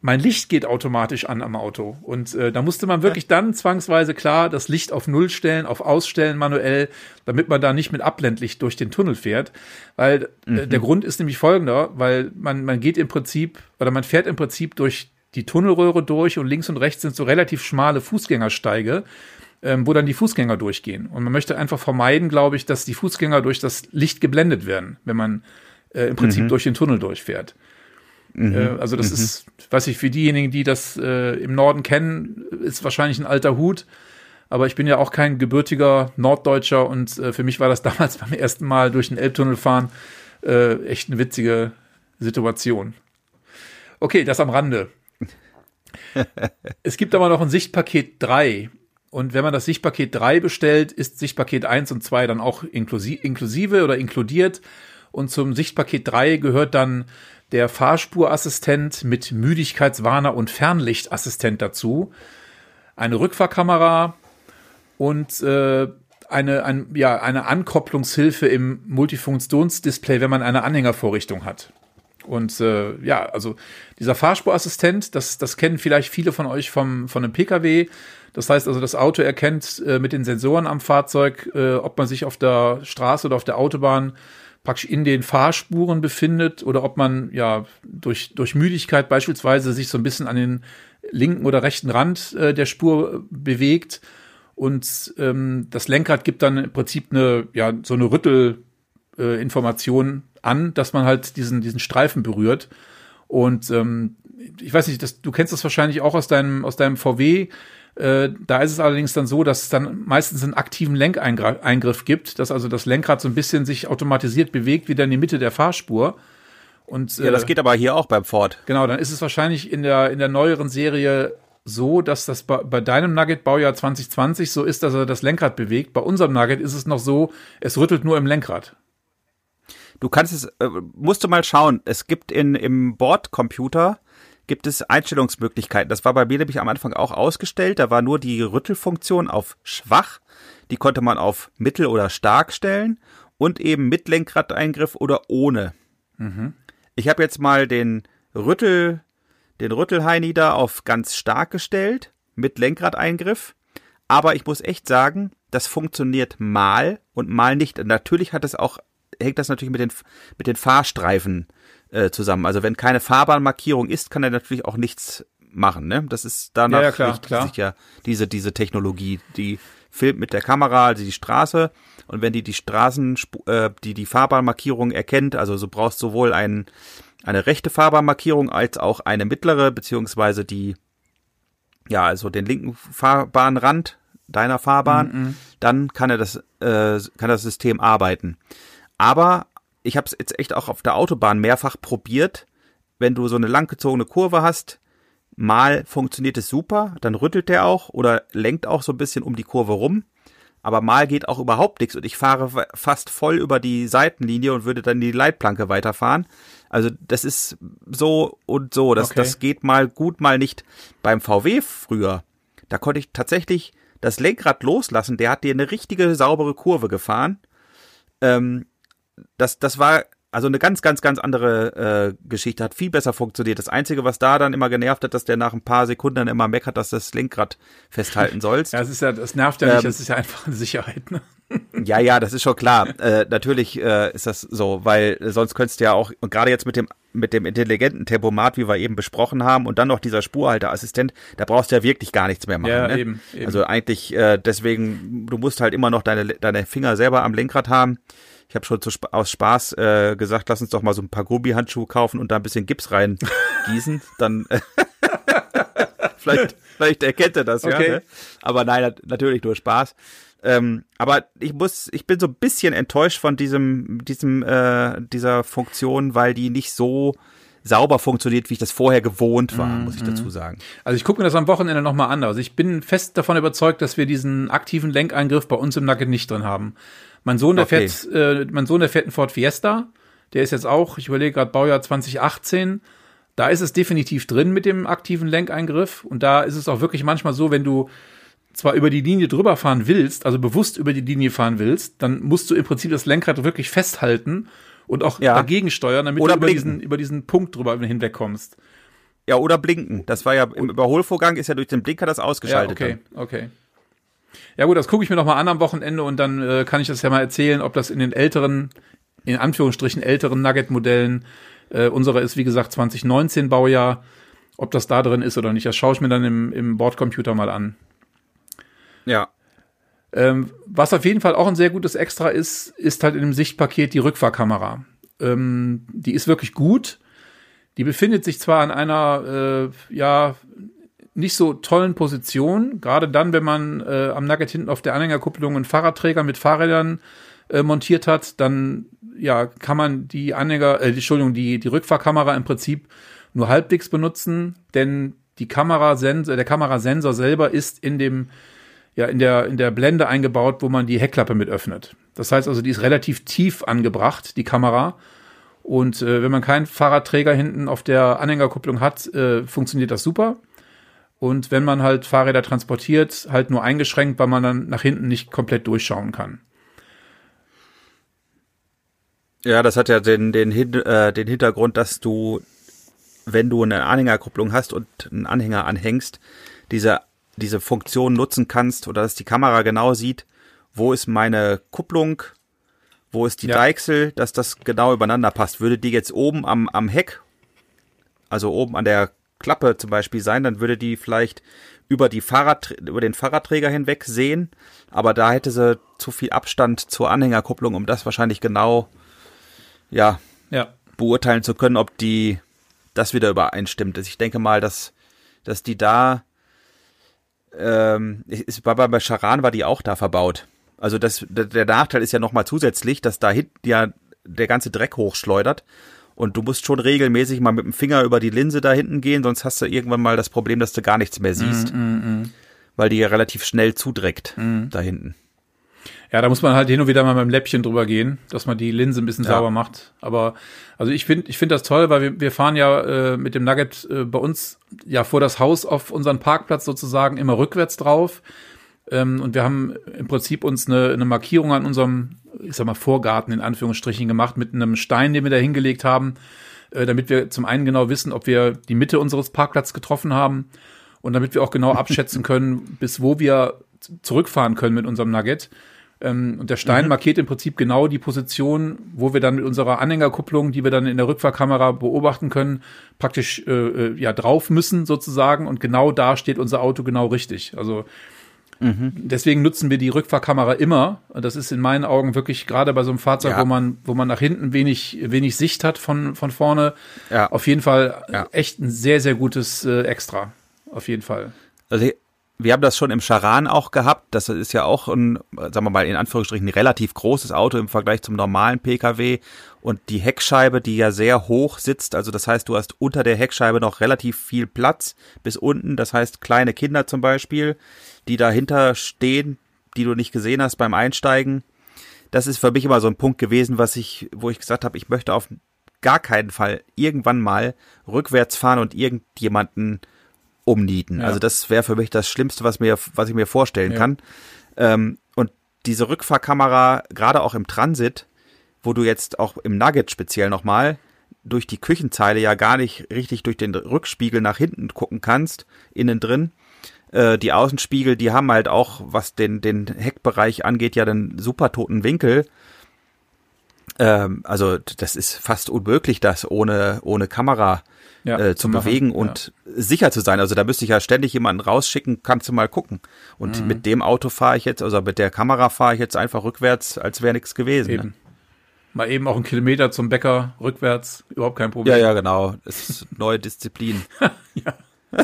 C: mein Licht geht automatisch an am Auto. Und äh, da musste man wirklich dann zwangsweise klar das Licht auf Null stellen, auf Ausstellen manuell, damit man da nicht mit Abblendlicht durch den Tunnel fährt. Weil äh, mhm. der Grund ist nämlich folgender, weil man, man geht im Prinzip, oder man fährt im Prinzip durch die Tunnelröhre durch und links und rechts sind so relativ schmale Fußgängersteige, ähm, wo dann die Fußgänger durchgehen. Und man möchte einfach vermeiden, glaube ich, dass die Fußgänger durch das Licht geblendet werden, wenn man äh, im Prinzip mhm. durch den Tunnel durchfährt. Mhm. Äh, also das mhm. ist, weiß ich, für diejenigen, die das äh, im Norden kennen, ist wahrscheinlich ein alter Hut. Aber ich bin ja auch kein gebürtiger Norddeutscher und äh, für mich war das damals beim ersten Mal durch den Elbtunnel fahren äh, echt eine witzige Situation. Okay, das am Rande. es gibt aber noch ein Sichtpaket 3. Und wenn man das Sichtpaket 3 bestellt, ist Sichtpaket 1 und 2 dann auch inklusive oder inkludiert. Und zum Sichtpaket 3 gehört dann der Fahrspurassistent mit Müdigkeitswarner und Fernlichtassistent dazu, eine Rückfahrkamera und äh, eine, ein, ja, eine Ankopplungshilfe im Multifunktionsdisplay, wenn man eine Anhängervorrichtung hat. Und äh, ja, also dieser Fahrspurassistent, das, das kennen vielleicht viele von euch vom, von einem Pkw. Das heißt also, das Auto erkennt äh, mit den Sensoren am Fahrzeug, äh, ob man sich auf der Straße oder auf der Autobahn praktisch in den Fahrspuren befindet oder ob man ja durch, durch Müdigkeit beispielsweise sich so ein bisschen an den linken oder rechten Rand äh, der Spur bewegt. Und ähm, das Lenkrad gibt dann im Prinzip eine, ja, so eine Rüttelinformation äh, an, dass man halt diesen, diesen Streifen berührt. Und ähm, ich weiß nicht, das, du kennst das wahrscheinlich auch aus deinem, aus deinem VW. Äh, da ist es allerdings dann so, dass es dann meistens einen aktiven Lenkeingriff gibt, dass also das Lenkrad so ein bisschen sich automatisiert bewegt, wieder in die Mitte der Fahrspur. Und,
B: äh, ja, das geht aber hier auch beim Ford.
C: Genau, dann ist es wahrscheinlich in der, in der neueren Serie so, dass das bei, bei deinem Nugget Baujahr 2020 so ist, dass er das Lenkrad bewegt. Bei unserem Nugget ist es noch so, es rüttelt nur im Lenkrad.
B: Du kannst es, äh, musst du mal schauen. Es gibt in, im Bordcomputer gibt es Einstellungsmöglichkeiten. Das war bei mir nämlich am Anfang auch ausgestellt. Da war nur die Rüttelfunktion auf schwach. Die konnte man auf mittel oder stark stellen und eben mit Lenkradeingriff oder ohne. Mhm. Ich habe jetzt mal den Rüttel, den Rüttelheini da auf ganz stark gestellt mit Lenkradeingriff. Aber ich muss echt sagen, das funktioniert mal und mal nicht. natürlich hat es auch, hängt das natürlich mit den, mit den Fahrstreifen äh, zusammen. Also wenn keine Fahrbahnmarkierung ist, kann er natürlich auch nichts machen. Ne? Das ist danach
C: ja, ja, klar, klar.
B: sich ja diese, diese Technologie, die filmt mit der Kamera, also die Straße und wenn die die Straßen, äh, die die Fahrbahnmarkierung erkennt, also so brauchst sowohl ein, eine rechte Fahrbahnmarkierung als auch eine mittlere, beziehungsweise die, ja, also den linken Fahrbahnrand deiner Fahrbahn, mm -mm. dann kann er das, äh, kann das System arbeiten. Aber ich habe es jetzt echt auch auf der Autobahn mehrfach probiert. Wenn du so eine langgezogene Kurve hast, mal funktioniert es super, dann rüttelt der auch oder lenkt auch so ein bisschen um die Kurve rum. Aber mal geht auch überhaupt nichts und ich fahre fast voll über die Seitenlinie und würde dann die Leitplanke weiterfahren. Also das ist so und so. Das, okay. das geht mal gut, mal nicht. Beim VW früher, da konnte ich tatsächlich das Lenkrad loslassen. Der hat dir eine richtige saubere Kurve gefahren. Ähm, das, das war also eine ganz, ganz, ganz andere äh, Geschichte, hat viel besser funktioniert. Das Einzige, was da dann immer genervt hat, dass der nach ein paar Sekunden dann immer meckert, dass das Lenkrad festhalten sollst.
C: ja, das ist ja, das nervt ja nicht, ähm, das ist ja einfach eine Sicherheit, ne?
B: ja, ja, das ist schon klar. Äh, natürlich äh, ist das so, weil sonst könntest du ja auch, und gerade jetzt mit dem, mit dem intelligenten Tempomat, wie wir eben besprochen haben, und dann noch dieser Spurhalteassistent, da brauchst du ja wirklich gar nichts mehr machen. Ja, ne? eben, eben. Also eigentlich, äh, deswegen, du musst halt immer noch deine, deine Finger selber am Lenkrad haben Ich habe schon zu, aus Spaß äh, gesagt, lass uns doch mal so ein paar Gummihandschuhe kaufen und da ein bisschen Gips reingießen. Dann äh, vielleicht, vielleicht erkennt er das, okay. ja. Ne? Aber nein, natürlich nur Spaß. Ähm, aber ich muss, ich bin so ein bisschen enttäuscht von diesem, diesem, äh, dieser Funktion, weil die nicht so sauber funktioniert, wie ich das vorher gewohnt war, mm, muss ich dazu mhm. sagen.
C: Also ich gucke mir das am Wochenende nochmal an. Also ich bin fest davon überzeugt, dass wir diesen aktiven Lenkeingriff bei uns im Nugget nicht drin haben. Mein Sohn, der okay. fährt, äh, mein Sohn, der fährt einen Ford Fiesta. Der ist jetzt auch, ich überlege gerade Baujahr 2018. Da ist es definitiv drin mit dem aktiven Lenkeingriff. Und da ist es auch wirklich manchmal so, wenn du zwar über die Linie drüber fahren willst, also bewusst über die Linie fahren willst, dann musst du im Prinzip das Lenkrad wirklich festhalten und auch ja. dagegen steuern, damit oder du über diesen, über diesen Punkt drüber hinwegkommst.
B: Ja, oder blinken. Das war ja im Überholvorgang ist ja durch den Blinker das ausgeschaltet.
C: Ja, okay, dann. okay. Ja gut, das gucke ich mir noch mal an am Wochenende und dann äh, kann ich das ja mal erzählen, ob das in den älteren, in Anführungsstrichen älteren Nugget-Modellen, äh, unsere ist wie gesagt 2019 Baujahr, ob das da drin ist oder nicht. Das schaue ich mir dann im, im Bordcomputer mal an.
B: Ja.
C: Ähm, was auf jeden Fall auch ein sehr gutes Extra ist, ist halt in dem Sichtpaket die Rückfahrkamera. Ähm, die ist wirklich gut. Die befindet sich zwar an einer, äh, ja, nicht so tollen Position, gerade dann, wenn man äh, am Nugget hinten auf der Anhängerkupplung einen Fahrradträger mit Fahrrädern äh, montiert hat, dann ja, kann man die Anhänger, äh, Entschuldigung, die, die Rückfahrkamera im Prinzip nur halbwegs benutzen, denn die Kamerasensor, der Kamerasensor selber ist in dem ja in der, in der Blende eingebaut, wo man die Heckklappe mit öffnet. Das heißt also, die ist relativ tief angebracht, die Kamera. Und äh, wenn man keinen Fahrradträger hinten auf der Anhängerkupplung hat, äh, funktioniert das super. Und wenn man halt Fahrräder transportiert, halt nur eingeschränkt, weil man dann nach hinten nicht komplett durchschauen kann.
B: Ja, das hat ja den, den, äh, den Hintergrund, dass du, wenn du eine Anhängerkupplung hast und einen Anhänger anhängst, diese diese Funktion nutzen kannst oder dass die Kamera genau sieht, wo ist meine Kupplung, wo ist die ja. Deichsel, dass das genau übereinander passt. Würde die jetzt oben am, am Heck, also oben an der Klappe zum Beispiel sein, dann würde die vielleicht über die Fahrrad, über den Fahrradträger hinweg sehen, aber da hätte sie zu viel Abstand zur Anhängerkupplung, um das wahrscheinlich genau, ja, ja. beurteilen zu können, ob die das wieder übereinstimmt. Also ich denke mal, dass, dass die da ähm, ist, bei, bei Charan war die auch da verbaut. Also das, der Nachteil ist ja nochmal zusätzlich, dass da hinten ja der ganze Dreck hochschleudert. Und du musst schon regelmäßig mal mit dem Finger über die Linse da hinten gehen, sonst hast du irgendwann mal das Problem, dass du gar nichts mehr siehst. Mm, mm, mm. Weil die ja relativ schnell zudreckt mm. da hinten.
C: Ja, da muss man halt hin und wieder mal mit dem Läppchen drüber gehen, dass man die Linse ein bisschen ja. sauber macht. Aber also ich finde, ich finde das toll, weil wir, wir fahren ja äh, mit dem Nugget äh, bei uns ja vor das Haus auf unseren Parkplatz sozusagen immer rückwärts drauf. Ähm, und wir haben im Prinzip uns eine, eine Markierung an unserem, ich sag mal, Vorgarten in Anführungsstrichen gemacht mit einem Stein, den wir da hingelegt haben, äh, damit wir zum einen genau wissen, ob wir die Mitte unseres Parkplatzes getroffen haben und damit wir auch genau abschätzen können, bis wo wir zurückfahren können mit unserem Nugget. Ähm, und der Stein mhm. markiert im Prinzip genau die Position, wo wir dann mit unserer Anhängerkupplung, die wir dann in der Rückfahrkamera beobachten können, praktisch äh, äh, ja drauf müssen sozusagen. Und genau da steht unser Auto genau richtig. Also mhm. deswegen nutzen wir die Rückfahrkamera immer. Das ist in meinen Augen wirklich gerade bei so einem Fahrzeug, ja. wo man, wo man nach hinten wenig, wenig Sicht hat von, von vorne, ja. auf jeden Fall ja. echt ein sehr, sehr gutes äh, Extra. Auf jeden Fall.
B: Also wir haben das schon im Charan auch gehabt. Das ist ja auch ein, sagen wir mal, in Anführungsstrichen ein relativ großes Auto im Vergleich zum normalen Pkw. Und die Heckscheibe, die ja sehr hoch sitzt, also das heißt, du hast unter der Heckscheibe noch relativ viel Platz bis unten. Das heißt, kleine Kinder zum Beispiel, die dahinter stehen, die du nicht gesehen hast beim Einsteigen. Das ist für mich immer so ein Punkt gewesen, was ich, wo ich gesagt habe, ich möchte auf gar keinen Fall irgendwann mal rückwärts fahren und irgendjemanden umnieten. Ja. Also das wäre für mich das Schlimmste, was mir, was ich mir vorstellen ja. kann. Ähm, und diese Rückfahrkamera, gerade auch im Transit, wo du jetzt auch im Nugget speziell nochmal durch die Küchenzeile ja gar nicht richtig durch den Rückspiegel nach hinten gucken kannst, innen drin. Äh, die Außenspiegel, die haben halt auch, was den, den Heckbereich angeht, ja den super toten Winkel. Ähm, also das ist fast unmöglich, das ohne, ohne Kamera ja, äh, zu bewegen und ja. sicher zu sein. Also da müsste ich ja ständig jemanden rausschicken, kannst du mal gucken. Und mhm. mit dem Auto fahre ich jetzt, also mit der Kamera fahre ich jetzt einfach rückwärts, als wäre nichts gewesen. Ne? Eben.
C: Mal eben auch einen Kilometer zum Bäcker rückwärts, überhaupt kein Problem.
B: Ja, ja, genau. Das ist neue Disziplin.
C: ja.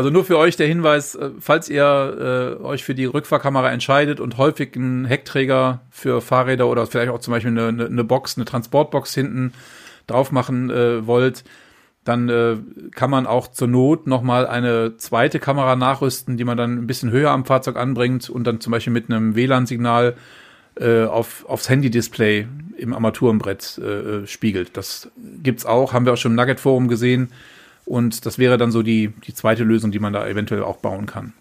C: also nur für euch der Hinweis, äh, falls ihr äh, euch für die Rückfahrkamera entscheidet und häufig einen Heckträger für Fahrräder oder vielleicht auch zum Beispiel eine, eine Box, eine Transportbox hinten drauf machen äh, wollt, dann äh, kann man auch zur Not nochmal eine zweite Kamera nachrüsten, die man dann ein bisschen höher am Fahrzeug anbringt und dann zum Beispiel mit einem WLAN-Signal äh, auf, aufs Handy-Display im Armaturenbrett äh, spiegelt. Das gibt's auch, haben wir auch schon im Nugget-Forum gesehen. Und das wäre dann so die, die zweite Lösung, die man da eventuell auch bauen kann.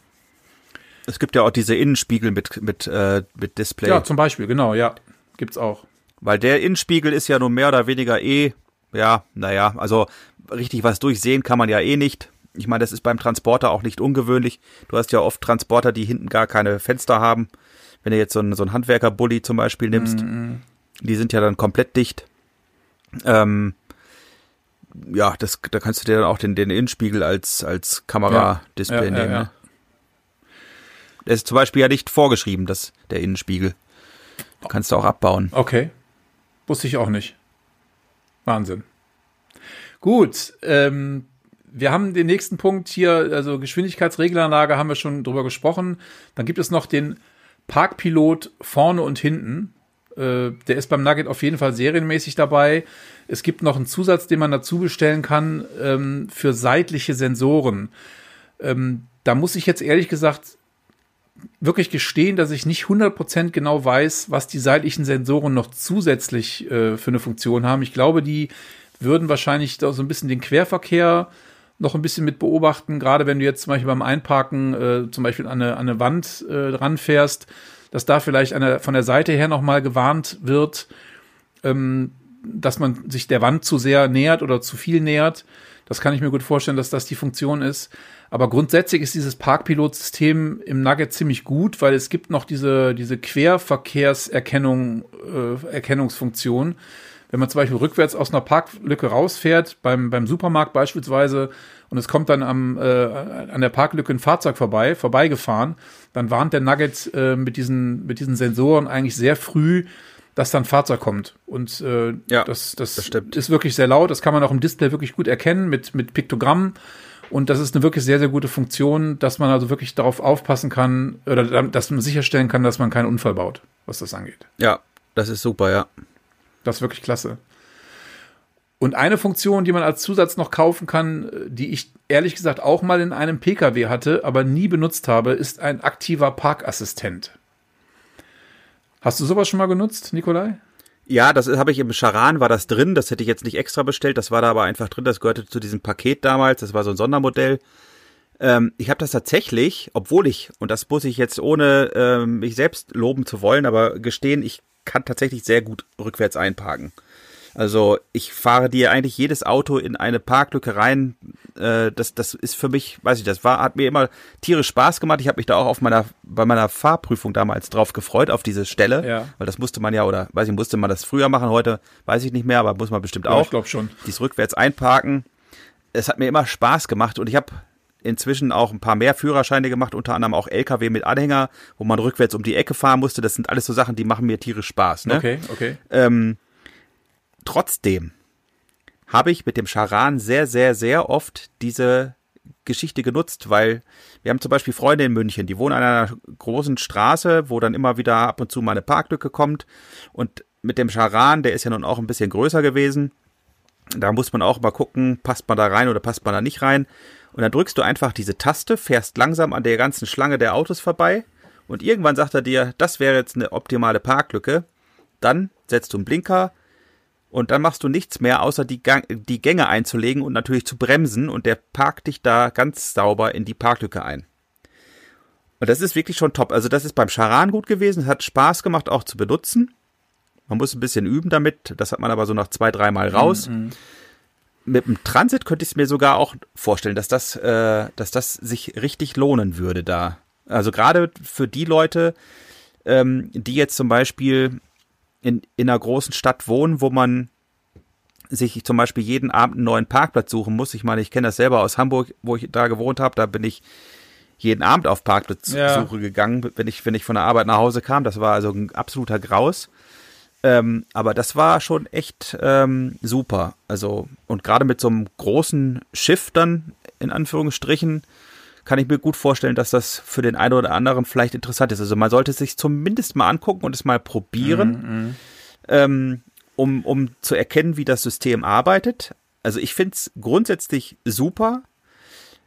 B: Es gibt ja auch diese Innenspiegel mit, mit, äh, mit Display.
C: Ja, zum Beispiel, genau, ja. Gibt's auch.
B: Weil der Innenspiegel ist ja nur mehr oder weniger eh, ja, naja, also richtig was durchsehen kann man ja eh nicht. Ich meine, das ist beim Transporter auch nicht ungewöhnlich. Du hast ja oft Transporter, die hinten gar keine Fenster haben. Wenn du jetzt so einen, so einen Handwerker-Bully zum Beispiel nimmst, mm -hmm. die sind ja dann komplett dicht. Ähm, ja, das, da kannst du dir dann auch den, den Innenspiegel als, als Kameradisplay ja, ja, nehmen. Ja, ne? Der ist zum Beispiel ja nicht vorgeschrieben, das, der Innenspiegel. Kannst du auch abbauen.
C: Okay. Wusste ich auch nicht. Wahnsinn. Gut, ähm, wir haben den nächsten Punkt hier, also Geschwindigkeitsregleranlage haben wir schon drüber gesprochen. Dann gibt es noch den Parkpilot vorne und hinten. Äh, der ist beim Nugget auf jeden Fall serienmäßig dabei. Es gibt noch einen Zusatz, den man dazu bestellen kann ähm, für seitliche Sensoren. Ähm, da muss ich jetzt ehrlich gesagt wirklich gestehen, dass ich nicht 100% genau weiß, was die seitlichen Sensoren noch zusätzlich äh, für eine Funktion haben. Ich glaube, die würden wahrscheinlich da so ein bisschen den Querverkehr noch ein bisschen mit beobachten, gerade wenn du jetzt zum Beispiel beim Einparken äh, zum Beispiel an eine, an eine Wand äh, ranfährst, dass da vielleicht eine, von der Seite her nochmal gewarnt wird, ähm, dass man sich der Wand zu sehr nähert oder zu viel nähert. Das kann ich mir gut vorstellen, dass das die Funktion ist. Aber grundsätzlich ist dieses Parkpilotsystem im Nugget ziemlich gut, weil es gibt noch diese, diese Querverkehrserkennung, äh, Erkennungsfunktion. Wenn man zum Beispiel rückwärts aus einer Parklücke rausfährt, beim, beim Supermarkt beispielsweise, und es kommt dann am, äh, an der Parklücke ein Fahrzeug vorbei, vorbeigefahren, dann warnt der Nugget äh, mit, diesen, mit diesen Sensoren eigentlich sehr früh, dass dann ein Fahrzeug kommt. Und äh, ja, das, das, das ist wirklich sehr laut. Das kann man auch im Display wirklich gut erkennen mit, mit Piktogrammen. Und das ist eine wirklich sehr, sehr gute Funktion, dass man also wirklich darauf aufpassen kann oder dass man sicherstellen kann, dass man keinen Unfall baut, was das angeht.
B: Ja, das ist super, ja.
C: Das ist wirklich klasse. Und eine Funktion, die man als Zusatz noch kaufen kann, die ich ehrlich gesagt auch mal in einem Pkw hatte, aber nie benutzt habe, ist ein aktiver Parkassistent. Hast du sowas schon mal genutzt, Nikolai?
B: Ja, das habe ich im Charan, war das drin. Das hätte ich jetzt nicht extra bestellt. Das war da aber einfach drin. Das gehörte zu diesem Paket damals. Das war so ein Sondermodell. Ähm, ich habe das tatsächlich, obwohl ich, und das muss ich jetzt ohne ähm, mich selbst loben zu wollen, aber gestehen, ich kann tatsächlich sehr gut rückwärts einparken. Also ich fahre dir eigentlich jedes Auto in eine Parklücke rein. Äh, das, das ist für mich, weiß ich, das war, hat mir immer tierisch Spaß gemacht. Ich habe mich da auch auf meiner, bei meiner Fahrprüfung damals drauf gefreut, auf diese Stelle. Ja. Weil das musste man ja, oder weiß ich, musste man das früher machen. Heute weiß ich nicht mehr, aber muss man bestimmt auch. Ja,
C: ich glaube schon.
B: Dies rückwärts einparken. Es hat mir immer Spaß gemacht und ich habe inzwischen auch ein paar mehr Führerscheine gemacht, unter anderem auch LKW mit Anhänger, wo man rückwärts um die Ecke fahren musste. Das sind alles so Sachen, die machen mir tierisch Spaß. Ne?
C: Okay, okay.
B: Ähm, trotzdem habe ich mit dem Charan sehr, sehr, sehr oft diese Geschichte genutzt, weil wir haben zum Beispiel Freunde in München, die wohnen an einer großen Straße, wo dann immer wieder ab und zu mal eine Parklücke kommt. Und mit dem Charan, der ist ja nun auch ein bisschen größer gewesen, da muss man auch mal gucken, passt man da rein oder passt man da nicht rein. Und dann drückst du einfach diese Taste, fährst langsam an der ganzen Schlange der Autos vorbei und irgendwann sagt er dir, das wäre jetzt eine optimale Parklücke. Dann setzt du einen Blinker und dann machst du nichts mehr, außer die, Gang die Gänge einzulegen und natürlich zu bremsen und der parkt dich da ganz sauber in die Parklücke ein. Und das ist wirklich schon top. Also das ist beim Charan gut gewesen. Es hat Spaß gemacht auch zu benutzen. Man muss ein bisschen üben damit. Das hat man aber so nach zwei, dreimal raus. Mm mit dem Transit könnte ich es mir sogar auch vorstellen, dass das, äh, dass das sich richtig lohnen würde da. Also gerade für die Leute, ähm, die jetzt zum Beispiel in, in einer großen Stadt wohnen, wo man sich zum Beispiel jeden Abend einen neuen Parkplatz suchen muss. Ich meine, ich kenne das selber aus Hamburg, wo ich da gewohnt habe. Da bin ich jeden Abend auf Parkplatzsuche ja. gegangen, wenn ich, wenn ich von der Arbeit nach Hause kam. Das war also ein absoluter Graus. Ähm, aber das war schon echt ähm, super. Also, und gerade mit so einem großen Schiff dann, in Anführungsstrichen, kann ich mir gut vorstellen, dass das für den einen oder anderen vielleicht interessant ist. Also man sollte es sich zumindest mal angucken und es mal probieren,
C: Mhm.
B: ähm, um, um zu erkennen, wie das System arbeitet. Also ich finde es grundsätzlich super.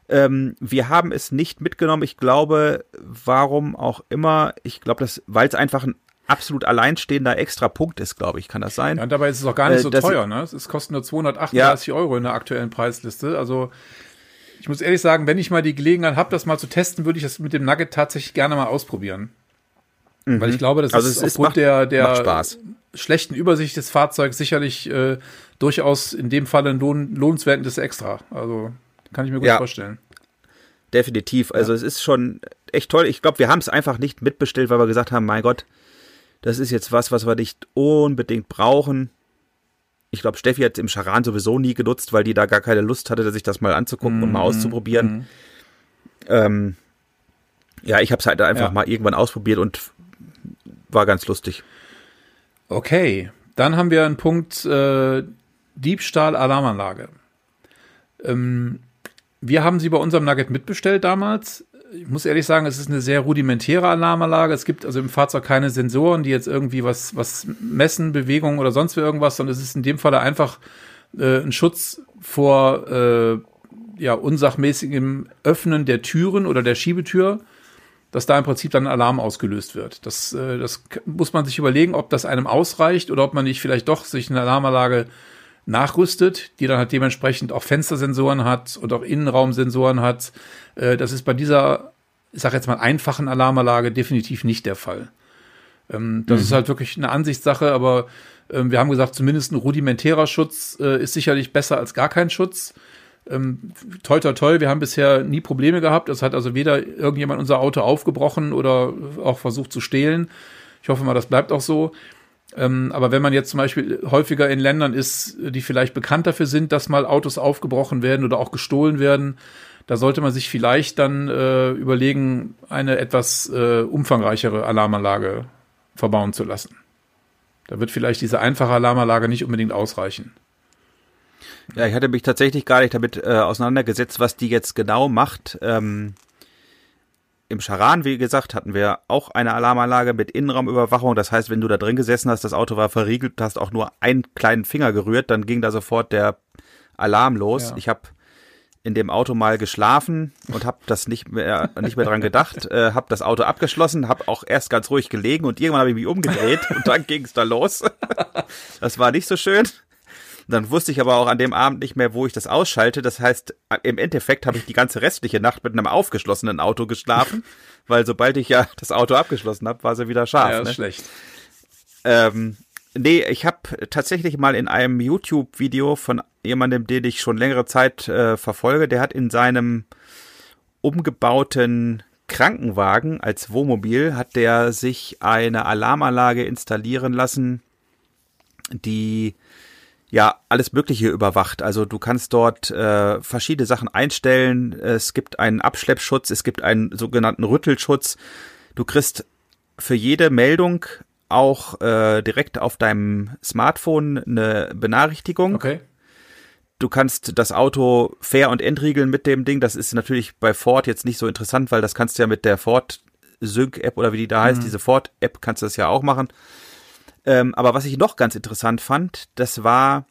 B: Ähm, wir haben es nicht mitgenommen. Ich glaube, warum auch immer. Ich glaube, weil es einfach ein absolut alleinstehender extra Punkt ist, glaube ich. Kann das sein?
C: Ja, und dabei ist es auch gar nicht
B: Äh,
C: so teuer, ne? Es kostet nur 238 Euro in der aktuellen Preisliste. Also ich muss ehrlich sagen, wenn ich mal die Gelegenheit habe, das mal zu testen, würde ich das mit dem Nugget tatsächlich gerne mal ausprobieren. Weil ich glaube, das
B: Also
C: ist aufgrund
B: macht-
C: der, der schlechten Übersicht des Fahrzeugs sicherlich äh, durchaus in dem Fall ein lohn, lohnenswertes Extra. Also kann ich mir gut
B: Ja.
C: vorstellen.
B: Definitiv. Also es ist schon echt toll. Ich glaube, wir haben es einfach nicht mitbestellt, weil wir gesagt haben, mein Gott, das ist jetzt was, was wir nicht unbedingt brauchen. Ich glaube, Steffi hat es im Charan sowieso nie genutzt, weil die da gar keine Lust hatte, sich das mal anzugucken und mal auszuprobieren. Ähm, ja, ich habe es halt einfach
C: Ja.
B: mal irgendwann ausprobiert und war ganz lustig.
C: Okay, dann haben wir einen Punkt äh, Diebstahl-Alarmanlage. Ähm, wir haben sie bei unserem Nugget mitbestellt damals. Ich muss ehrlich sagen, es ist eine sehr rudimentäre Alarmanlage. Es gibt also im Fahrzeug keine Sensoren, die jetzt irgendwie was, was messen, Bewegungen oder sonst wie irgendwas, sondern es ist in dem Falle einfach äh, ein Schutz vor äh, ja, unsachmäßigem Öffnen der Türen oder der Schiebetür dass da im Prinzip dann ein Alarm ausgelöst wird. Das, äh, das muss man sich überlegen, ob das einem ausreicht oder ob man nicht vielleicht doch sich eine Alarmanlage nachrüstet, die dann halt dementsprechend auch Fenstersensoren hat und auch Innenraumsensoren hat. Äh, das ist bei dieser, ich sag jetzt mal, einfachen Alarmanlage definitiv nicht der Fall. Ähm, das ist halt wirklich eine Ansichtssache, aber ähm, wir haben gesagt, zumindest ein rudimentärer Schutz äh, ist sicherlich besser als gar kein Schutz. Ähm, toi, toi, toi, wir haben bisher nie Probleme gehabt. Es hat also weder irgendjemand unser Auto aufgebrochen oder auch versucht zu stehlen. Ich hoffe mal, das bleibt auch so. Ähm, aber wenn man jetzt zum Beispiel häufiger in Ländern ist, die vielleicht bekannt dafür sind, dass mal Autos aufgebrochen werden oder auch gestohlen werden, da sollte man sich vielleicht dann äh, überlegen, eine etwas äh, umfangreichere Alarmanlage verbauen zu lassen. Da wird vielleicht diese einfache Alarmanlage nicht unbedingt ausreichen.
B: Ja, ich hatte mich tatsächlich gar nicht damit äh, auseinandergesetzt, was die jetzt genau macht. Ähm, Im Charan, wie gesagt, hatten wir auch eine Alarmanlage mit Innenraumüberwachung. Das heißt, wenn du da drin gesessen hast, das Auto war verriegelt, hast auch nur einen kleinen Finger gerührt, dann ging da sofort der Alarm los.
C: Ja.
B: Ich habe in dem Auto mal geschlafen und habe das nicht mehr nicht mehr dran gedacht, äh, habe das Auto abgeschlossen, habe auch erst ganz ruhig gelegen und irgendwann habe ich mich umgedreht und dann ging es da los. Das war nicht so schön. Dann wusste ich aber auch an dem Abend nicht mehr, wo ich das ausschalte. Das heißt, im Endeffekt habe ich die ganze restliche Nacht mit einem aufgeschlossenen Auto geschlafen, weil sobald ich ja das Auto abgeschlossen habe, war sie wieder scharf.
C: ja, ist
B: ne?
C: schlecht.
B: Ähm, nee, ich habe tatsächlich mal in einem YouTube-Video von jemandem, den ich schon längere Zeit äh, verfolge, der hat in seinem umgebauten Krankenwagen als Wohnmobil, hat der sich eine Alarmanlage installieren lassen, die ja alles Mögliche überwacht. Also du kannst dort äh, verschiedene Sachen einstellen. Es gibt einen Abschleppschutz, es gibt einen sogenannten Rüttelschutz. Du kriegst für jede Meldung auch äh, direkt auf deinem Smartphone eine Benachrichtigung.
C: Okay.
B: Du kannst das Auto fair und entriegeln mit dem Ding. Das ist natürlich bei Ford jetzt nicht so interessant, weil das kannst du ja mit der Ford Sync App oder wie die da heißt, diese Ford App kannst du das ja auch machen. Ähm, aber was ich noch ganz interessant fand, das war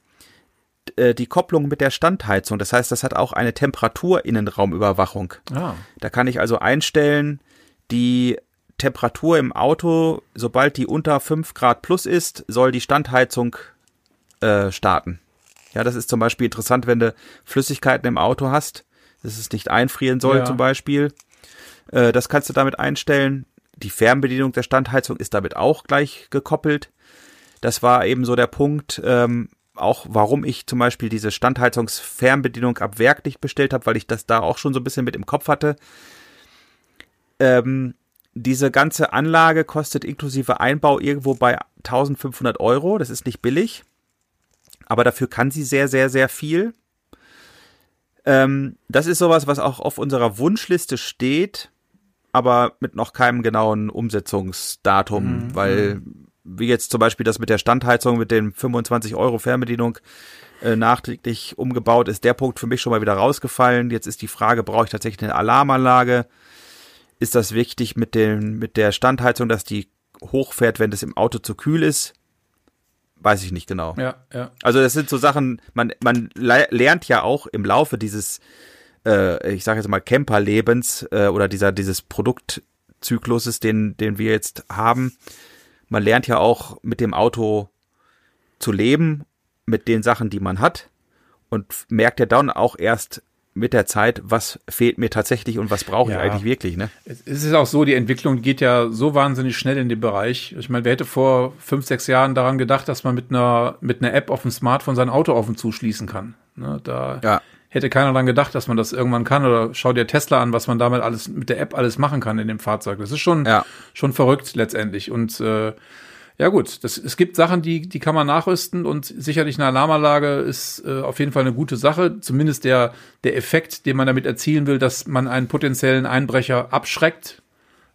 B: äh, die Kopplung mit der Standheizung. Das heißt, das hat auch eine Temperatur-Innenraumüberwachung.
C: Ah,
B: Da kann ich also einstellen, die Temperatur im Auto, sobald die unter 5 Grad plus ist, soll die Standheizung äh, starten. Ja, das ist zum Beispiel interessant, wenn du Flüssigkeiten im Auto hast, dass es nicht einfrieren soll
C: Ja.
B: zum Beispiel. Äh, das kannst du damit einstellen. Die Fernbedienung der Standheizung ist damit auch gleich gekoppelt. Das war eben so der Punkt, ähm, auch warum ich zum Beispiel diese Standheizungsfernbedienung ab Werk nicht bestellt habe, weil ich das da auch schon so ein bisschen mit im Kopf hatte. Ähm, diese ganze Anlage kostet inklusive Einbau irgendwo bei 1500 Euro. Das ist nicht billig. Aber dafür kann sie sehr, sehr, sehr viel. Ähm, das ist sowas, was auch auf unserer Wunschliste steht, aber mit noch keinem genauen Umsetzungsdatum, weil wie jetzt zum Beispiel das mit der Standheizung mit den 25 Euro Fernbedienung äh, nachträglich umgebaut, ist der Punkt für mich schon mal wieder rausgefallen. Jetzt ist die Frage, brauche ich tatsächlich eine Alarmanlage? Ist das wichtig mit, dem, mit der Standheizung, dass die hochfährt, wenn es im Auto zu kühl ist? Weiß ich nicht genau.
C: Ja, ja.
B: Also das sind so Sachen, man, man lernt ja auch im Laufe dieses, äh, ich sage jetzt mal, Camperlebens äh, oder dieser, dieses Produktzykluses, den, den wir jetzt haben, man lernt ja auch mit dem Auto zu leben mit den Sachen, die man hat und merkt ja dann auch erst mit der Zeit, was fehlt mir tatsächlich und was brauche ich eigentlich wirklich. Ne?
C: Es ist auch so, die Entwicklung geht ja so wahnsinnig schnell in dem Bereich. Ich meine, wer hätte vor fünf, sechs Jahren daran gedacht, dass man mit einer, mit einer App auf dem Smartphone sein Auto auf und zuschließen kann. Ne, da ja. Hätte keiner daran gedacht, dass man das irgendwann kann. Oder schau dir Tesla an, was man damit alles mit der App alles machen kann in dem Fahrzeug. Das ist schon, ja. schon verrückt letztendlich. Und äh, ja gut, das, es gibt Sachen, die, die kann man nachrüsten und sicherlich eine Alarmanlage ist äh, auf jeden Fall eine gute Sache. Zumindest der, der Effekt, den man damit erzielen will, dass man einen potenziellen Einbrecher abschreckt,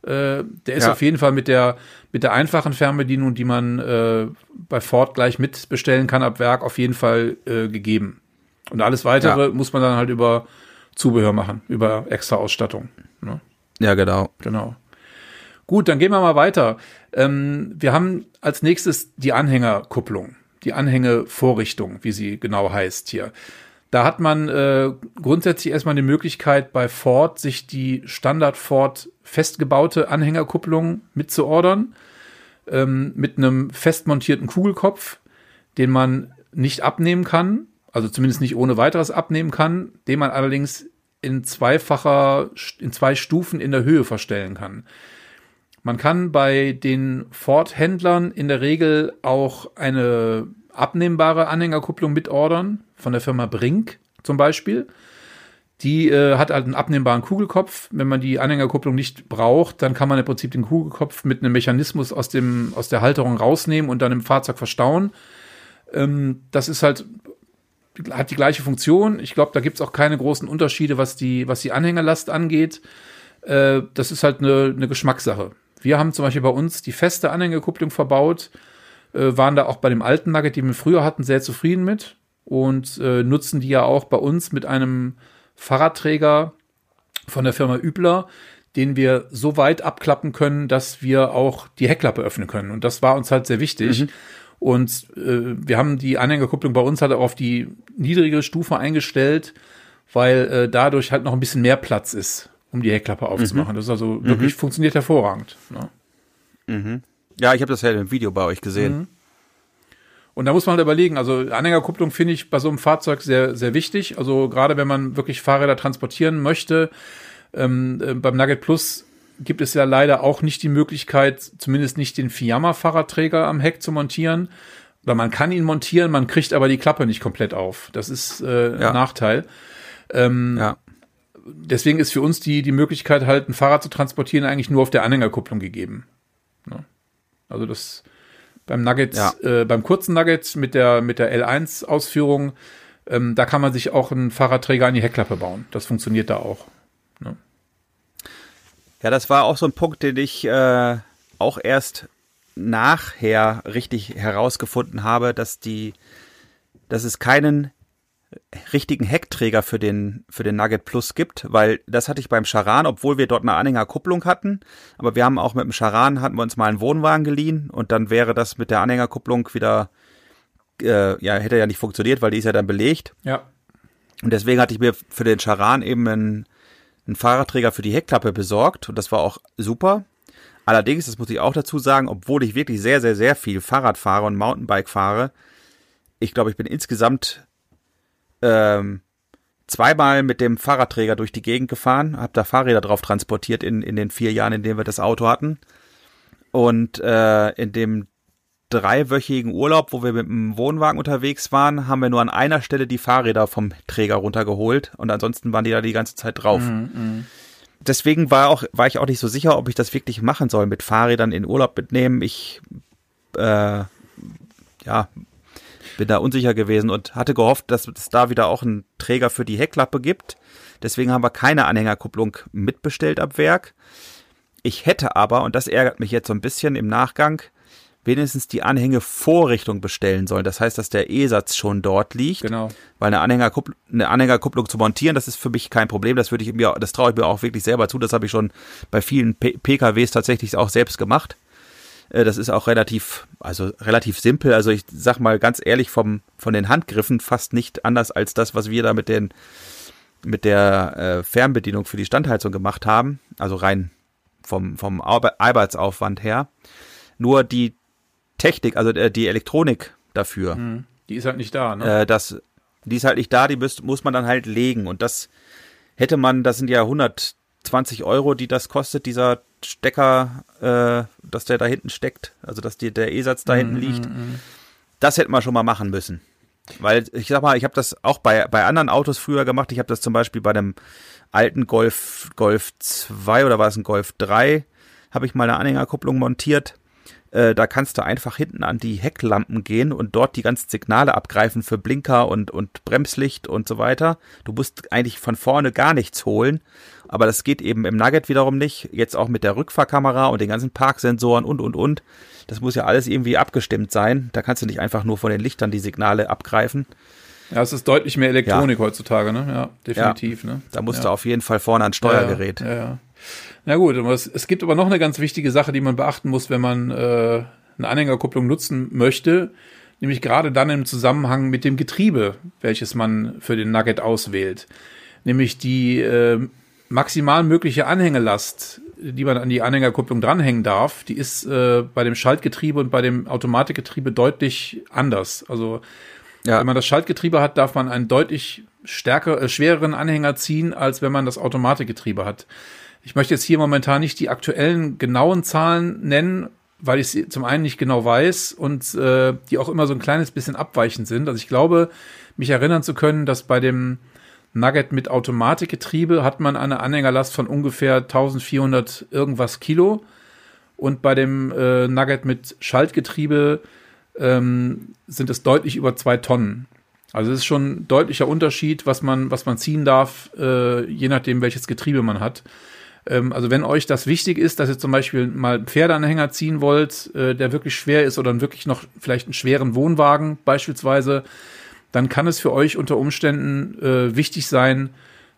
C: äh, der ist ja. auf jeden Fall mit der, mit der einfachen Fernbedienung, die man äh, bei Ford gleich mitbestellen kann ab Werk, auf jeden Fall äh, gegeben. Und alles weitere ja. muss man dann halt über Zubehör machen, über extra Ausstattung. Ne?
B: Ja, genau.
C: Genau. Gut, dann gehen wir mal weiter. Ähm, wir haben als nächstes die Anhängerkupplung, die Anhängevorrichtung, wie sie genau heißt hier. Da hat man äh, grundsätzlich erstmal die Möglichkeit bei Ford, sich die Standard Ford festgebaute Anhängerkupplung mitzuordern, ähm, mit einem fest montierten Kugelkopf, den man nicht abnehmen kann, also zumindest nicht ohne weiteres abnehmen kann, den man allerdings in zweifacher, in zwei Stufen in der Höhe verstellen kann. Man kann bei den Ford-Händlern in der Regel auch eine abnehmbare Anhängerkupplung mitordern, von der Firma Brink zum Beispiel. Die äh, hat halt einen abnehmbaren Kugelkopf. Wenn man die Anhängerkupplung nicht braucht, dann kann man im Prinzip den Kugelkopf mit einem Mechanismus aus, dem, aus der Halterung rausnehmen und dann im Fahrzeug verstauen. Ähm, das ist halt, hat die gleiche Funktion. Ich glaube, da gibt es auch keine großen Unterschiede, was die, was die Anhängerlast angeht. Äh, das ist halt eine, eine Geschmackssache. Wir haben zum Beispiel bei uns die feste Anhängerkupplung verbaut, äh, waren da auch bei dem alten Nugget, den wir früher hatten, sehr zufrieden mit und äh, nutzen die ja auch bei uns mit einem Fahrradträger von der Firma Übler, den wir so weit abklappen können, dass wir auch die Heckklappe öffnen können. Und das war uns halt sehr wichtig. Mhm. Und äh, wir haben die Anhängerkupplung bei uns halt auch auf die niedrigere Stufe eingestellt, weil äh, dadurch halt noch ein bisschen mehr Platz ist um die Heckklappe aufzumachen. Mhm. Das ist also wirklich mhm. funktioniert hervorragend. Ne?
B: Mhm. Ja, ich habe das ja im Video bei euch gesehen. Mhm.
C: Und da muss man halt überlegen, also Anhängerkupplung finde ich bei so einem Fahrzeug sehr, sehr wichtig. Also gerade wenn man wirklich Fahrräder transportieren möchte, ähm, äh, beim Nugget Plus gibt es ja leider auch nicht die Möglichkeit, zumindest nicht den Fiamma-Fahrradträger am Heck zu montieren. Oder man kann ihn montieren, man kriegt aber die Klappe nicht komplett auf. Das ist äh, ja. ein Nachteil. Ähm, ja deswegen ist für uns die, die Möglichkeit, halt ein Fahrrad zu transportieren, eigentlich nur auf der Anhängerkupplung gegeben. Ne? Also das beim Nugget, ja. äh, beim kurzen Nugget mit der, mit der L1-Ausführung, ähm, da kann man sich auch einen Fahrradträger an die Heckklappe bauen. Das funktioniert da auch.
B: Ja, das war auch so ein Punkt, den ich äh, auch erst nachher richtig herausgefunden habe, dass die, dass es keinen richtigen Heckträger für den, für den Nugget Plus gibt, weil das hatte ich beim Charan, obwohl wir dort eine Anhängerkupplung hatten, aber wir haben auch mit dem Charan hatten wir uns mal einen Wohnwagen geliehen und dann wäre das mit der Anhängerkupplung wieder, äh, ja, hätte ja nicht funktioniert, weil die ist ja dann belegt.
C: Ja.
B: Und deswegen hatte ich mir für den Charan eben einen, einen Fahrradträger für die Heckklappe besorgt und das war auch super. Allerdings, das muss ich auch dazu sagen, obwohl ich wirklich sehr, sehr, sehr viel Fahrrad fahre und Mountainbike fahre, ich glaube, ich bin insgesamt ähm, zweimal mit dem Fahrradträger durch die Gegend gefahren, habe da Fahrräder drauf transportiert in, in den vier Jahren, in denen wir das Auto hatten. Und äh, in dem dreiwöchigen Urlaub, wo wir mit dem Wohnwagen unterwegs waren, haben wir nur an einer Stelle die Fahrräder vom Träger runtergeholt und ansonsten waren die da die ganze Zeit drauf. Mm, mm. Deswegen war auch war ich auch nicht so sicher, ob ich das wirklich machen soll mit Fahrrädern in Urlaub mitnehmen. Ich äh, ja bin da unsicher gewesen und hatte gehofft, dass es da wieder auch einen Träger für die Heckklappe gibt. Deswegen haben wir keine Anhängerkupplung mitbestellt ab Werk. Ich hätte aber, und das ärgert mich jetzt so ein bisschen im Nachgang, wenigstens die Anhängevorrichtung bestellen sollen. Das heißt, dass der E-Satz schon dort liegt.
C: Genau.
B: Weil eine, Anhängerkuppl eine Anhängerkupplung zu montieren, das ist für mich kein Problem. Das würde ich mir, das traue ich mir auch wirklich selber zu. Das habe ich schon bei vielen P PKWs tatsächlich auch selbst gemacht. Äh, das ist auch relativ, also relativ simpel. Also ich sag mal ganz ehrlich vom, von den Handgriffen fast nicht anders als das, was wir da mit den, mit der äh, Fernbedienung für die Standheizung gemacht haben. Also rein vom, vom Arbeitsaufwand her. Nur die Technik, also äh, die Elektronik dafür.
C: Mhm. Die ist halt nicht da, ne?
B: Äh, das, die ist halt nicht da, die müsst, muss man dann halt legen. Und das hätte man, das sind ja 120 Euro, die das kostet, dieser Stecker, äh, dass der da hinten steckt, also dass die, der E-Satz da hinten mhm, liegt. Mhm. Das hätte man schon mal machen müssen. Weil ich sag mal, ich habe das auch bei, bei anderen Autos früher gemacht. Ich habe das zum Beispiel bei dem alten Golf, Golf 2 oder war es ein Golf 3, habe ich mal eine Anhängerkupplung montiert. Äh, da kannst du einfach hinten an die Hecklampen gehen und dort die ganzen Signale abgreifen für Blinker und, und Bremslicht und so weiter. Du musst eigentlich von vorne gar nichts holen. Aber das geht eben im Nugget wiederum nicht. Jetzt auch mit der Rückfahrkamera und den ganzen Parksensoren und, und, und. Das muss ja alles irgendwie abgestimmt sein. Da kannst du nicht einfach nur von den Lichtern die Signale abgreifen.
C: Ja, es ist deutlich mehr Elektronik ja. heutzutage, ne? Ja, definitiv, ja. ne?
B: Da musst ja. du auf jeden Fall vorne ans Steuergerät.
C: Ja, ja. Na gut, es, es gibt aber noch eine ganz wichtige Sache, die man beachten muss, wenn man äh, eine Anhängerkupplung nutzen möchte, nämlich gerade dann im Zusammenhang mit dem Getriebe, welches man für den Nugget auswählt. Nämlich die äh, maximal mögliche Anhängelast, die man an die Anhängerkupplung dranhängen darf, die ist äh, bei dem Schaltgetriebe und bei dem Automatikgetriebe deutlich anders. Also ja. wenn man das Schaltgetriebe hat, darf man einen deutlich stärker, äh, schwereren Anhänger ziehen, als wenn man das Automatikgetriebe hat. Ich möchte jetzt hier momentan nicht die aktuellen genauen Zahlen nennen, weil ich sie zum einen nicht genau weiß und äh, die auch immer so ein kleines bisschen abweichend sind. Also ich glaube, mich erinnern zu können, dass bei dem Nugget mit Automatikgetriebe hat man eine Anhängerlast von ungefähr 1400 irgendwas Kilo und bei dem äh, Nugget mit Schaltgetriebe ähm, sind es deutlich über zwei Tonnen. Also es ist schon ein deutlicher Unterschied, was man, was man ziehen darf, äh, je nachdem, welches Getriebe man hat. Ähm, also wenn euch das wichtig ist, dass ihr zum Beispiel mal einen Pferdeanhänger ziehen wollt, äh, der wirklich schwer ist oder wirklich noch vielleicht einen schweren Wohnwagen beispielsweise, dann kann es für euch unter Umständen äh, wichtig sein,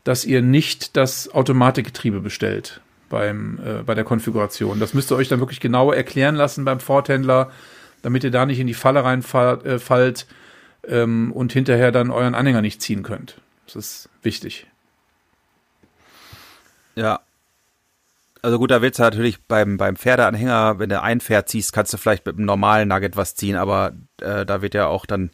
C: dass ihr nicht das Automatikgetriebe bestellt beim, äh, bei der Konfiguration. Das müsst ihr euch dann wirklich genau erklären lassen beim Forthändler, damit ihr da nicht in die Falle reinfallt äh, ähm, und hinterher dann euren Anhänger nicht ziehen könnt. Das ist wichtig.
B: Ja, also gut, da willst du natürlich beim, beim Pferdeanhänger, wenn du ein Pferd ziehst, kannst du vielleicht mit einem normalen Nugget was ziehen, aber äh, da wird ja auch dann,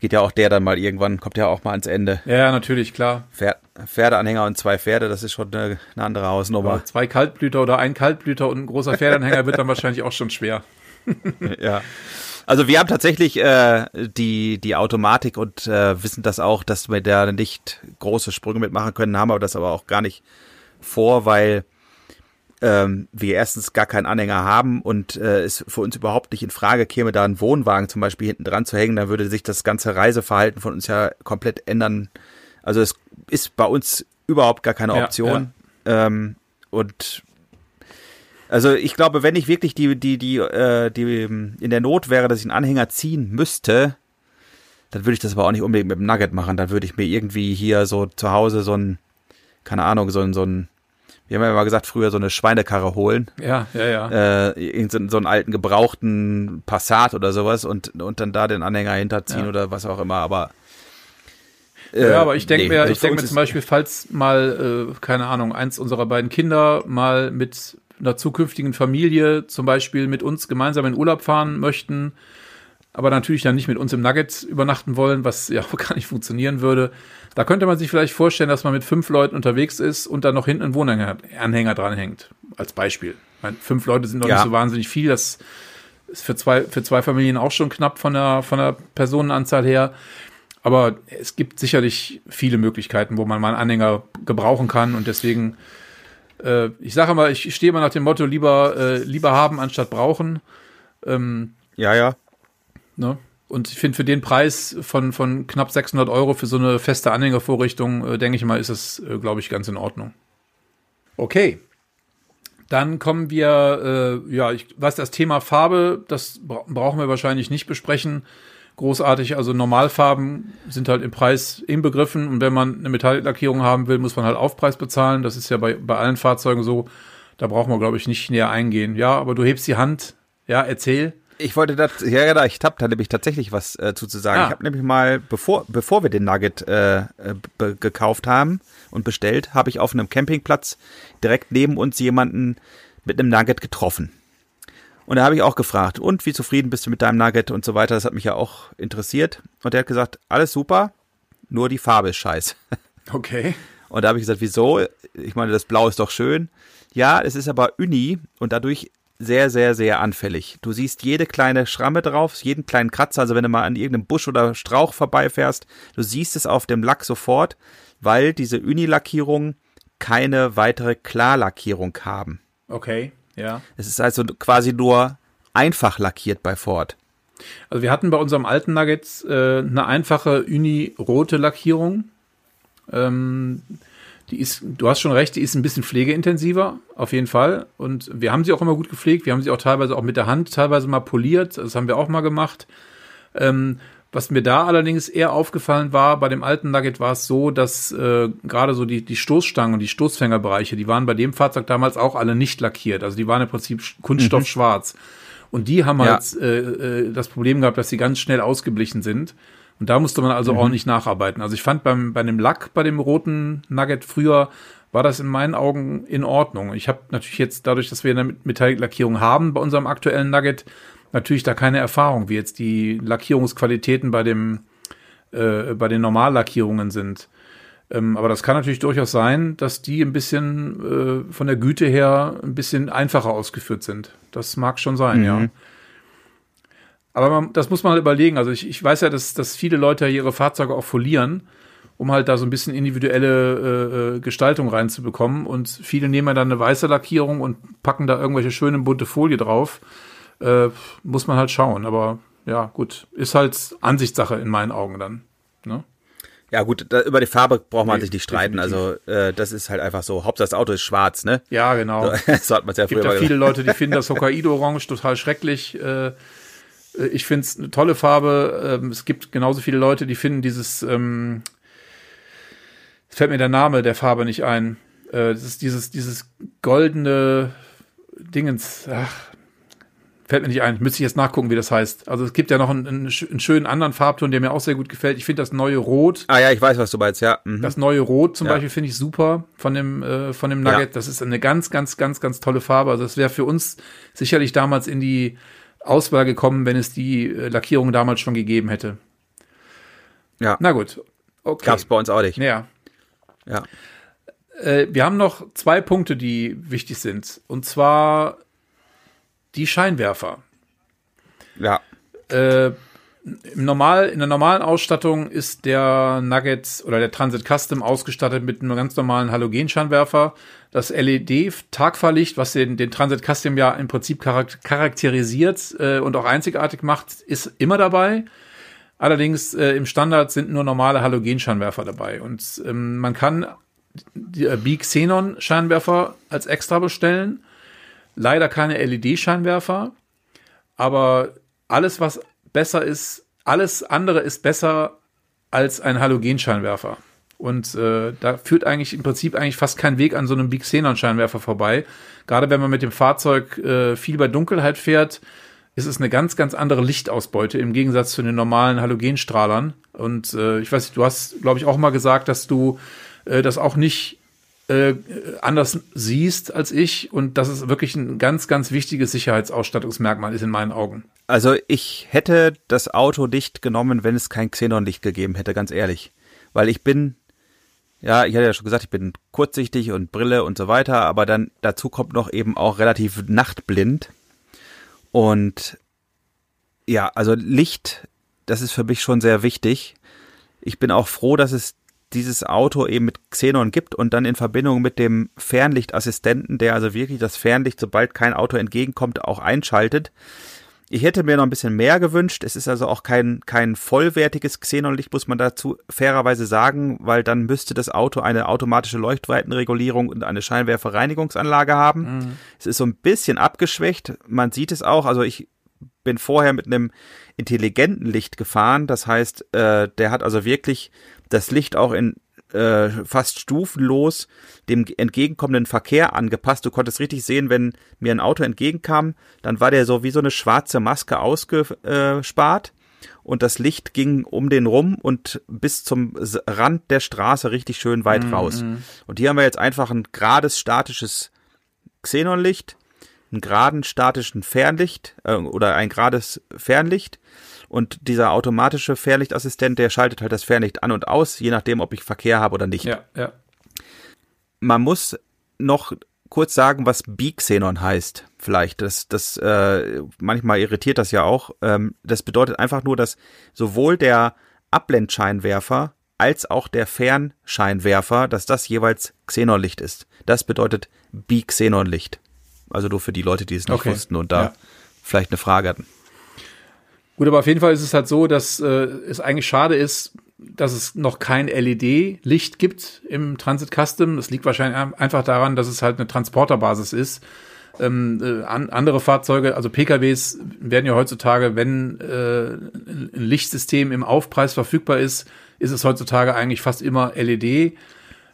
B: geht ja auch der dann mal irgendwann, kommt ja auch mal ans Ende.
C: Ja, natürlich, klar.
B: Pferd, Pferdeanhänger und zwei Pferde, das ist schon eine, eine andere Hausnummer. Ja,
C: zwei Kaltblüter oder ein Kaltblüter und ein großer Pferdeanhänger wird dann wahrscheinlich auch schon schwer.
B: ja. Also wir haben tatsächlich äh, die, die Automatik und äh, wissen das auch, dass wir da nicht große Sprünge mitmachen können, haben aber das aber auch gar nicht vor, weil ähm, wir erstens gar keinen Anhänger haben und äh, es für uns überhaupt nicht in Frage käme, da einen Wohnwagen zum Beispiel hinten dran zu hängen, dann würde sich das ganze Reiseverhalten von uns ja komplett ändern. Also es ist bei uns überhaupt gar keine Option. Ja, ja. Ähm, und also ich glaube, wenn ich wirklich die, die, die, äh, die in der Not wäre, dass ich einen Anhänger ziehen müsste, dann würde ich das aber auch nicht unbedingt mit dem Nugget machen. Dann würde ich mir irgendwie hier so zu Hause so ein, keine Ahnung, so ein, so ein wir haben ja mal gesagt, früher so eine Schweinekarre holen.
C: Ja, ja, ja.
B: Äh, irgendeinen so einen alten gebrauchten Passat oder sowas und, und dann da den Anhänger hinterziehen ja. oder was auch immer, aber.
C: Äh, ja, aber ich denke nee, mir, also ich denke mir zum Beispiel, falls mal, äh, keine Ahnung, eins unserer beiden Kinder mal mit einer zukünftigen Familie zum Beispiel mit uns gemeinsam in Urlaub fahren möchten, aber natürlich dann nicht mit uns im Nugget übernachten wollen, was ja auch gar nicht funktionieren würde. Da könnte man sich vielleicht vorstellen, dass man mit fünf Leuten unterwegs ist und dann noch hinten einen Wohnanhänger dranhängt. Als Beispiel. Meine, fünf Leute sind noch ja. nicht so wahnsinnig viel. Das ist für zwei, für zwei Familien auch schon knapp von der, von der Personenanzahl her. Aber es gibt sicherlich viele Möglichkeiten, wo man mal einen Anhänger gebrauchen kann und deswegen, äh, ich sage mal, ich stehe mal nach dem Motto, lieber, äh, lieber haben anstatt brauchen.
B: Ähm, ja, ja.
C: Ne? Und ich finde, für den Preis von, von knapp 600 Euro für so eine feste Anhängervorrichtung, äh, denke ich mal, ist es, äh, glaube ich, ganz in Ordnung. Okay. Dann kommen wir, äh, ja, ich weiß, das Thema Farbe, das bra brauchen wir wahrscheinlich nicht besprechen. Großartig, also Normalfarben sind halt im Preis inbegriffen und wenn man eine Metalllackierung haben will, muss man halt Aufpreis bezahlen. Das ist ja bei, bei allen Fahrzeugen so. Da brauchen wir, glaube ich, nicht näher eingehen. Ja, aber du hebst die Hand. Ja, erzähl.
B: Ich wollte das, ja, ja, ich habe da nämlich tatsächlich was äh, zu, zu sagen. Ah. Ich habe nämlich mal, bevor, bevor wir den Nugget äh, gekauft haben und bestellt, habe ich auf einem Campingplatz direkt neben uns jemanden mit einem Nugget getroffen. Und da habe ich auch gefragt, und wie zufrieden bist du mit deinem Nugget und so weiter? Das hat mich ja auch interessiert. Und der hat gesagt, alles super, nur die Farbe ist scheiße.
C: Okay.
B: Und da habe ich gesagt, wieso? Ich meine, das Blau ist doch schön. Ja, es ist aber Uni und dadurch sehr, sehr, sehr anfällig. Du siehst jede kleine Schramme drauf, jeden kleinen Kratzer, also wenn du mal an irgendeinem Busch oder Strauch vorbeifährst, du siehst es auf dem Lack sofort, weil diese Unilackierungen keine weitere Klarlackierung haben.
C: Okay, ja.
B: Es ist also quasi nur einfach lackiert bei Ford.
C: Also wir hatten bei unserem alten Nuggets äh, eine einfache Uni-rote Lackierung. Ähm, die ist, du hast schon recht, die ist ein bisschen pflegeintensiver, auf jeden Fall. Und wir haben sie auch immer gut gepflegt. Wir haben sie auch teilweise auch mit der Hand teilweise mal poliert. Das haben wir auch mal gemacht. Ähm, was mir da allerdings eher aufgefallen war, bei dem alten Nugget war es so, dass äh, gerade so die, die Stoßstangen und die Stoßfängerbereiche, die waren bei dem Fahrzeug damals auch alle nicht lackiert. Also die waren im Prinzip Kunststoff mhm. Und die haben ja. halt äh, äh, das Problem gehabt, dass sie ganz schnell ausgeblichen sind. Und da musste man also mhm. auch nicht nacharbeiten. Also ich fand beim, bei dem Lack, bei dem roten Nugget früher, war das in meinen Augen in Ordnung. Ich habe natürlich jetzt dadurch, dass wir eine Metallic-Lackierung haben bei unserem aktuellen Nugget, natürlich da keine Erfahrung, wie jetzt die Lackierungsqualitäten bei dem äh, bei den Normallackierungen sind. Ähm, aber das kann natürlich durchaus sein, dass die ein bisschen äh, von der Güte her ein bisschen einfacher ausgeführt sind. Das mag schon sein, mhm. ja. Aber man, das muss man halt überlegen. Also ich, ich weiß ja, dass, dass viele Leute ihre Fahrzeuge auch folieren, um halt da so ein bisschen individuelle äh, äh, Gestaltung reinzubekommen. Und viele nehmen ja dann eine weiße Lackierung und packen da irgendwelche schöne bunte Folie drauf. Äh, muss man halt schauen. Aber ja, gut, ist halt Ansichtssache in meinen Augen dann. Ne?
B: Ja gut, da, über die Farbe braucht man nee, sich nicht streiten. Definitiv. Also äh, das ist halt einfach so. Hauptsache das Auto ist schwarz, ne?
C: Ja, genau. So,
B: so hat man es ja
C: früher
B: gibt
C: ja viele Leute, die finden das Hokkaido-Orange total schrecklich. Äh, ich finde es eine tolle Farbe. Ähm, es gibt genauso viele Leute, die finden dieses, ähm, fällt mir der Name der Farbe nicht ein. Äh, das ist dieses, dieses goldene Dingens, ach, fällt mir nicht ein. Müsste ich jetzt nachgucken, wie das heißt. Also es gibt ja noch einen, einen, einen schönen anderen Farbton, der mir auch sehr gut gefällt. Ich finde das neue Rot.
B: Ah ja, ich weiß, was du meinst, ja.
C: Mhm. Das neue Rot zum ja. Beispiel finde ich super von dem, äh, von dem Nugget. Ja. Das ist eine ganz, ganz, ganz, ganz tolle Farbe. Also das wäre für uns sicherlich damals in die Auswahl gekommen, wenn es die äh, Lackierung damals schon gegeben hätte.
B: Ja.
C: Na gut.
B: Okay. Gab's bei uns auch nicht.
C: Ja.
B: Ja.
C: Äh, wir haben noch zwei Punkte, die wichtig sind. Und zwar die Scheinwerfer.
B: Ja.
C: Äh, im Normal, in der normalen Ausstattung ist der Nugget oder der Transit Custom ausgestattet mit einem ganz normalen Halogenscheinwerfer. Das LED-Tagfahrlicht, was den, den Transit Custom ja im Prinzip charakterisiert äh, und auch einzigartig macht, ist immer dabei. Allerdings äh, im Standard sind nur normale Halogenscheinwerfer dabei. Und ähm, man kann die äh, Big Xenon Scheinwerfer als extra bestellen. Leider keine LED-Scheinwerfer. Aber alles, was besser ist, alles andere ist besser als ein Halogenscheinwerfer. Und äh, da führt eigentlich im Prinzip eigentlich fast kein Weg an so einem Big Xenon-Scheinwerfer vorbei. Gerade wenn man mit dem Fahrzeug äh, viel bei Dunkelheit fährt, ist es eine ganz, ganz andere Lichtausbeute im Gegensatz zu den normalen Halogenstrahlern. Und äh, ich weiß du hast, glaube ich, auch mal gesagt, dass du äh, das auch nicht äh, anders siehst als ich und dass es wirklich ein ganz, ganz wichtiges Sicherheitsausstattungsmerkmal ist in meinen Augen.
B: Also ich hätte das Auto nicht genommen, wenn es kein Xenonlicht gegeben hätte, ganz ehrlich. Weil ich bin, ja, ich hatte ja schon gesagt, ich bin kurzsichtig und Brille und so weiter, aber dann dazu kommt noch eben auch relativ nachtblind. Und ja, also Licht, das ist für mich schon sehr wichtig. Ich bin auch froh, dass es dieses Auto eben mit Xenon gibt und dann in Verbindung mit dem Fernlichtassistenten, der also wirklich das Fernlicht, sobald kein Auto entgegenkommt, auch einschaltet. Ich hätte mir noch ein bisschen mehr gewünscht. Es ist also auch kein, kein vollwertiges Xenonlicht, muss man dazu fairerweise sagen, weil dann müsste das Auto eine automatische Leuchtweitenregulierung und eine Scheinwerferreinigungsanlage haben. Mhm. Es ist so ein bisschen abgeschwächt. Man sieht es auch. Also ich bin vorher mit einem intelligenten Licht gefahren. Das heißt, äh, der hat also wirklich das Licht auch in äh, fast stufenlos dem entgegenkommenden Verkehr angepasst. Du konntest richtig sehen, wenn mir ein Auto entgegenkam, dann war der so wie so eine schwarze Maske ausgespart und das Licht ging um den rum und bis zum Rand der Straße richtig schön weit -hmm. raus. Und hier haben wir jetzt einfach ein gerades statisches Xenonlicht, einen geraden statischen Fernlicht äh, oder ein gerades Fernlicht und dieser automatische Fernlichtassistent, der schaltet halt das Fernlicht an und aus, je nachdem, ob ich Verkehr habe oder nicht.
C: Ja, ja.
B: Man muss noch kurz sagen, was Bixenon heißt. Vielleicht, das, das äh, manchmal irritiert das ja auch. Ähm, das bedeutet einfach nur, dass sowohl der Abblendscheinwerfer als auch der Fernscheinwerfer, dass das jeweils Xenonlicht ist. Das bedeutet Bixenonlicht. Also nur für die Leute, die es nicht okay. wussten und da ja. vielleicht eine Frage hatten.
C: Gut, aber auf jeden Fall ist es halt so, dass äh, es eigentlich schade ist, dass es noch kein LED-Licht gibt im Transit Custom. Das liegt wahrscheinlich einfach daran, dass es halt eine Transporterbasis ist. Ähm, äh, an, andere Fahrzeuge, also PKWs, werden ja heutzutage, wenn äh, ein Lichtsystem im Aufpreis verfügbar ist, ist es heutzutage eigentlich fast immer LED.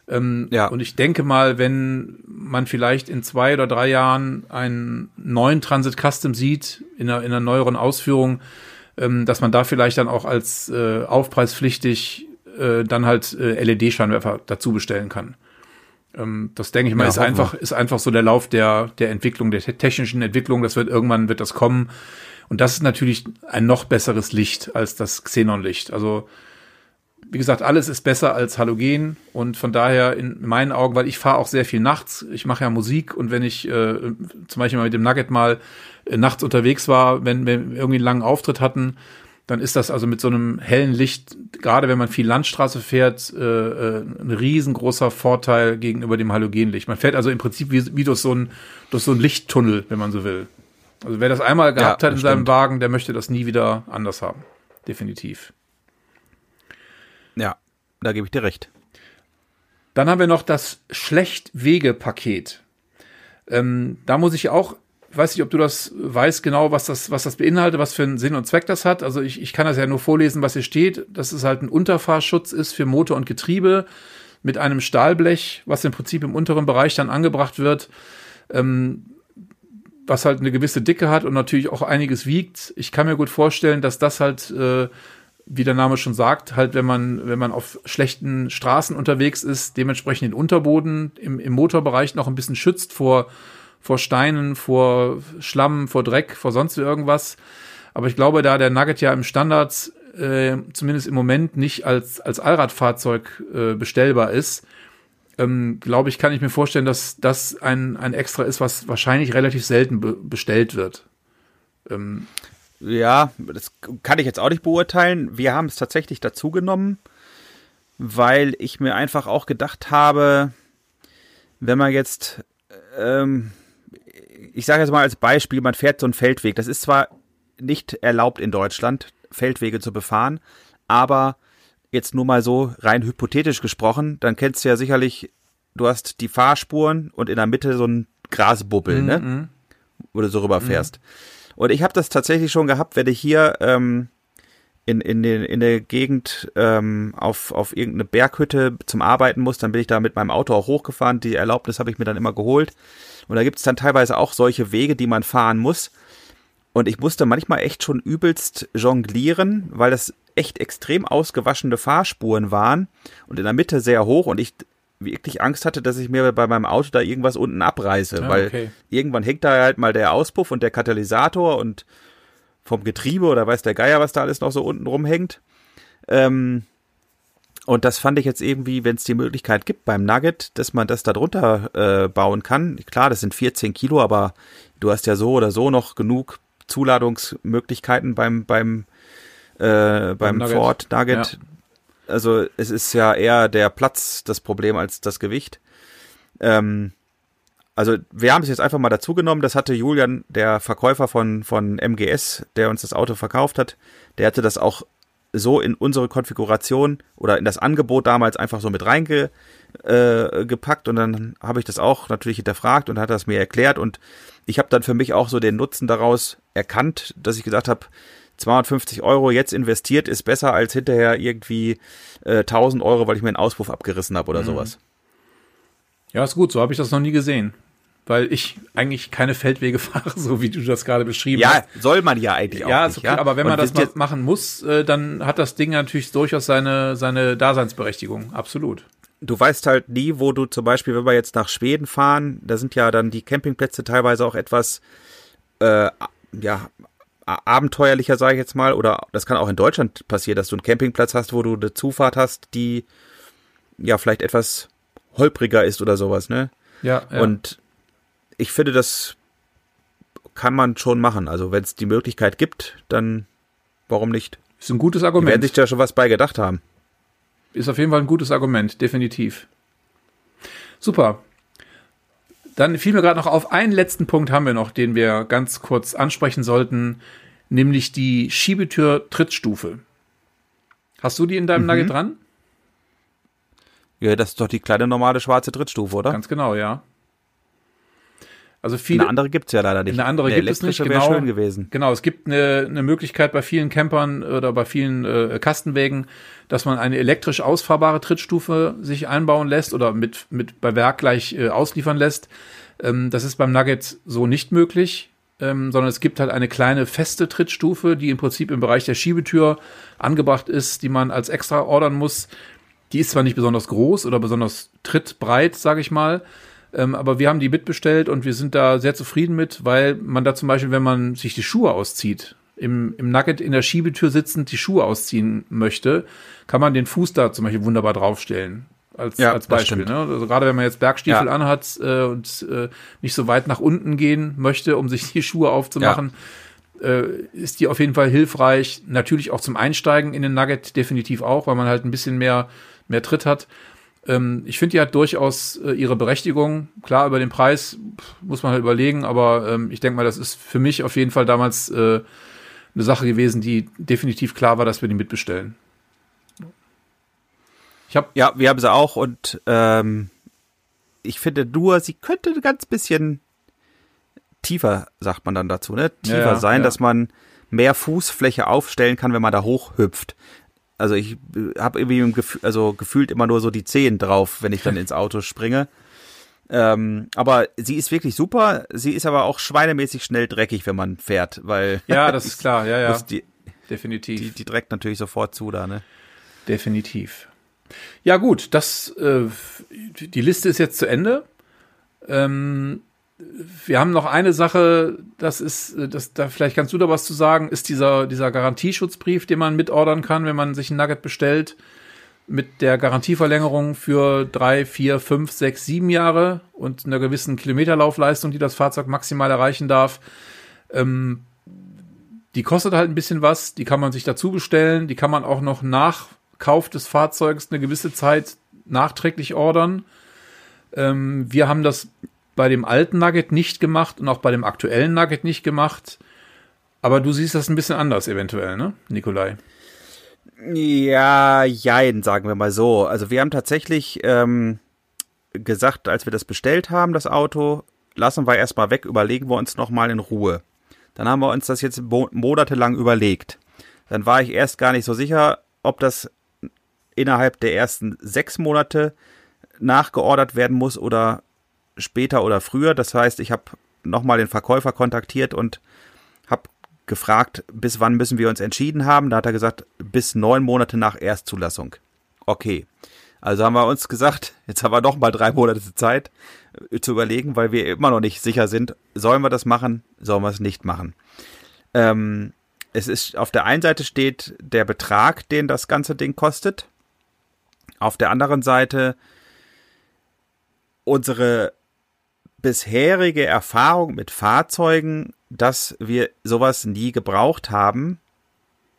C: Ähm, ja. Und ich denke mal, wenn man vielleicht in zwei oder drei Jahren einen neuen Transit Custom sieht, in einer, in einer neueren Ausführung, ähm, dass man da vielleicht dann auch als äh, aufpreispflichtig äh, dann halt äh, LED-Scheinwerfer dazu bestellen kann. Ähm, das denke ich mal, ja, ist einfach, ist einfach so der Lauf der, der Entwicklung, der technischen Entwicklung. Das wird irgendwann wird das kommen. Und das ist natürlich ein noch besseres Licht als das Xenonlicht. Also wie gesagt, alles ist besser als Halogen und von daher in meinen Augen, weil ich fahre auch sehr viel nachts, ich mache ja Musik und wenn ich äh, zum Beispiel mal mit dem Nugget mal äh, nachts unterwegs war, wenn wir irgendwie einen langen Auftritt hatten, dann ist das also mit so einem hellen Licht, gerade wenn man viel Landstraße fährt, äh, äh, ein riesengroßer Vorteil gegenüber dem Halogenlicht. Man fährt also im Prinzip wie, wie durch, so ein, durch so ein Lichttunnel, wenn man so will. Also wer das einmal gehabt ja, hat in seinem Wagen, der möchte das nie wieder anders haben. Definitiv.
B: Ja, da gebe ich dir recht.
C: Dann haben wir noch das Schlechtwege-Paket. Ähm, da muss ich auch, weiß nicht, ob du das weißt genau, was das, was das beinhaltet, was für einen Sinn und Zweck das hat. Also ich, ich kann das ja nur vorlesen, was hier steht, dass es halt ein Unterfahrschutz ist für Motor und Getriebe mit einem Stahlblech, was im Prinzip im unteren Bereich dann angebracht wird, ähm, was halt eine gewisse Dicke hat und natürlich auch einiges wiegt. Ich kann mir gut vorstellen, dass das halt äh, wie der Name schon sagt, halt, wenn man, wenn man auf schlechten Straßen unterwegs ist, dementsprechend den Unterboden im, im Motorbereich noch ein bisschen schützt vor, vor Steinen, vor Schlamm, vor Dreck, vor sonst irgendwas. Aber ich glaube, da der Nugget ja im Standard, äh, zumindest im Moment, nicht als, als Allradfahrzeug äh, bestellbar ist, ähm, glaube ich, kann ich mir vorstellen, dass das ein, ein Extra ist, was wahrscheinlich relativ selten be bestellt wird.
B: Ähm, ja, das kann ich jetzt auch nicht beurteilen. Wir haben es tatsächlich dazu genommen, weil ich mir einfach auch gedacht habe, wenn man jetzt, ähm, ich sage jetzt mal als Beispiel, man fährt so einen Feldweg. Das ist zwar nicht erlaubt in Deutschland, Feldwege zu befahren, aber jetzt nur mal so rein hypothetisch gesprochen, dann kennst du ja sicherlich, du hast die Fahrspuren und in der Mitte so ein Grasbubbel, mm -hmm. ne? Mhm. Wo du so rüberfährst. Mm. Und ich habe das tatsächlich schon gehabt, wenn ich hier ähm, in, in, den, in der Gegend ähm, auf, auf irgendeine Berghütte zum Arbeiten muss, dann bin ich da mit meinem Auto auch hochgefahren. Die Erlaubnis habe ich mir dann immer geholt. Und da gibt es dann teilweise auch solche Wege, die man fahren muss. Und ich musste manchmal echt schon übelst jonglieren, weil das echt extrem ausgewaschene Fahrspuren waren und in der Mitte sehr hoch und ich wirklich Angst hatte, dass ich mir bei meinem Auto da irgendwas unten abreiße, ah, weil okay. irgendwann hängt da halt mal der Auspuff und der Katalysator und vom Getriebe oder weiß der Geier, was da alles noch so unten rumhängt. Ähm, und das fand ich jetzt irgendwie, wenn es die Möglichkeit gibt beim Nugget, dass man das da drunter äh, bauen kann. Klar, das sind 14 Kilo, aber du hast ja so oder so noch genug Zuladungsmöglichkeiten beim beim äh, beim, beim Nugget. Ford Nugget, ja also es ist ja eher der Platz das Problem als das Gewicht. Ähm, also wir haben es jetzt einfach mal dazu genommen. Das hatte Julian, der Verkäufer von, von MGS, der uns das Auto verkauft hat, der hatte das auch so in unsere Konfiguration oder in das Angebot damals einfach so mit reingenommen. äh, und dann habe ich das auch natürlich hinterfragt und hat das mir erklärt und ich habe dann für mich auch so den Nutzen daraus erkannt, dass ich gesagt habe, 250 Euro jetzt investiert ist besser als hinterher irgendwie äh, 1000 Euro, weil ich mir einen Auspuff abgerissen habe oder mhm. sowas.
C: Ja, ist gut, so habe ich das noch nie gesehen. Weil ich eigentlich keine Feldwege fahre, so wie du das gerade beschrieben
B: ja,
C: hast.
B: Ja, soll man ja eigentlich
C: ja, auch nicht. Okay, ja, aber wenn man das mal machen muss, äh, dann hat das Ding natürlich durchaus seine, seine Daseinsberechtigung. Absolut
B: du weißt halt nie, wo du zum Beispiel, wenn wir jetzt nach Schweden fahren, da sind ja dann die Campingplätze teilweise auch etwas, äh, ja, abenteuerlicher, sage ich jetzt mal, oder das kann auch in Deutschland passieren, dass du einen Campingplatz hast, wo du eine Zufahrt hast, die ja vielleicht etwas holpriger ist oder sowas, ne?
C: Ja. ja.
B: Und ich finde, das kann man schon machen. Also wenn es die Möglichkeit gibt, dann warum nicht?
C: Ist ein gutes Argument. Die
B: werden sich da schon was bei gedacht haben
C: ist auf jeden Fall ein gutes Argument, definitiv. Super. Dann fiel mir gerade noch auf, einen letzten Punkt haben wir noch, den wir ganz kurz ansprechen sollten, nämlich die Schiebetür-Trittstufe. Hast du die in deinem mhm. Nugget dran?
B: Ja, das ist doch die kleine normale schwarze Trittstufe, oder?
C: Ganz genau, ja.
B: Also viele, eine andere gibt's ja leider nicht.
C: Eine andere eine gibt es nicht. Genau,
B: schön gewesen.
C: Genau, es gibt eine, eine Möglichkeit bei vielen Campern oder bei vielen äh, Kastenwägen, dass man eine elektrisch ausfahrbare Trittstufe sich einbauen lässt oder mit, mit bei Werk gleich äh, ausliefern lässt. Ähm, das ist beim Nugget so nicht möglich, ähm, sondern es gibt halt eine kleine feste Trittstufe, die im Prinzip im Bereich der Schiebetür angebracht ist, die man als extra ordern muss. Die ist zwar nicht besonders groß oder besonders trittbreit, sage ich mal, ähm, aber wir haben die mitbestellt und wir sind da sehr zufrieden mit, weil man da zum Beispiel, wenn man sich die Schuhe auszieht, im, im Nugget in der Schiebetür sitzend die Schuhe ausziehen möchte, kann man den Fuß da zum Beispiel wunderbar draufstellen. Als, ja, als Beispiel. Ne? Also gerade wenn man jetzt Bergstiefel ja. anhat äh, und äh, nicht so weit nach unten gehen möchte, um sich die Schuhe aufzumachen, ja. äh, ist die auf jeden Fall hilfreich. Natürlich auch zum Einsteigen in den Nugget definitiv auch, weil man halt ein bisschen mehr, mehr Tritt hat. Ähm, ich finde, die hat durchaus äh, ihre Berechtigung. Klar, über den Preis muss man halt überlegen, aber ähm, ich denke mal, das ist für mich auf jeden Fall damals äh, eine Sache gewesen, die definitiv klar war, dass wir die mitbestellen.
B: Ich hab ja, wir haben sie auch und ähm, ich finde nur, sie könnte ein ganz bisschen tiefer, sagt man dann dazu, ne? Tiefer ja, sein, ja. dass man mehr Fußfläche aufstellen kann, wenn man da hochhüpft. Also ich äh, habe irgendwie Gefühl, also gefühlt immer nur so die Zehen drauf, wenn ich dann ins Auto springe. Ähm, aber sie ist wirklich super. Sie ist aber auch schweinemäßig schnell dreckig, wenn man fährt, weil.
C: Ja, das ist klar, ja, ja.
B: Die, Definitiv. Die, die dreckt natürlich sofort zu da, ne?
C: Definitiv. Ja, gut, das, äh, die Liste ist jetzt zu Ende. Ähm, wir haben noch eine Sache, das ist, das, da vielleicht kannst du da was zu sagen, ist dieser, dieser Garantieschutzbrief, den man mitordern kann, wenn man sich ein Nugget bestellt, mit der Garantieverlängerung für drei, vier, fünf, sechs, sieben Jahre und einer gewissen Kilometerlaufleistung, die das Fahrzeug maximal erreichen darf. Ähm, die kostet halt ein bisschen was, die kann man sich dazu bestellen, die kann man auch noch nach Kauf des Fahrzeugs eine gewisse Zeit nachträglich ordern. Ähm, wir haben das bei dem alten Nugget nicht gemacht und auch bei dem aktuellen Nugget nicht gemacht. Aber du siehst das ein bisschen anders eventuell, ne, Nikolai?
B: Ja, jein, sagen wir mal so. Also wir haben tatsächlich ähm, gesagt, als wir das bestellt haben, das Auto, lassen wir erstmal weg, überlegen wir uns nochmal in Ruhe. Dann haben wir uns das jetzt monatelang überlegt. Dann war ich erst gar nicht so sicher, ob das innerhalb der ersten sechs Monate nachgeordert werden muss oder später oder früher. Das heißt, ich habe nochmal den Verkäufer kontaktiert und habe gefragt, bis wann müssen wir uns entschieden haben. Da hat er gesagt, bis neun Monate nach Erstzulassung. Okay. Also haben wir uns gesagt, jetzt haben wir noch mal drei Monate Zeit äh, zu überlegen, weil wir immer noch nicht sicher sind, sollen wir das machen, sollen wir es nicht machen. Ähm, es ist auf der einen Seite steht der Betrag, den das ganze Ding kostet. Auf der anderen Seite unsere bisherige Erfahrung mit Fahrzeugen, dass wir sowas nie gebraucht haben,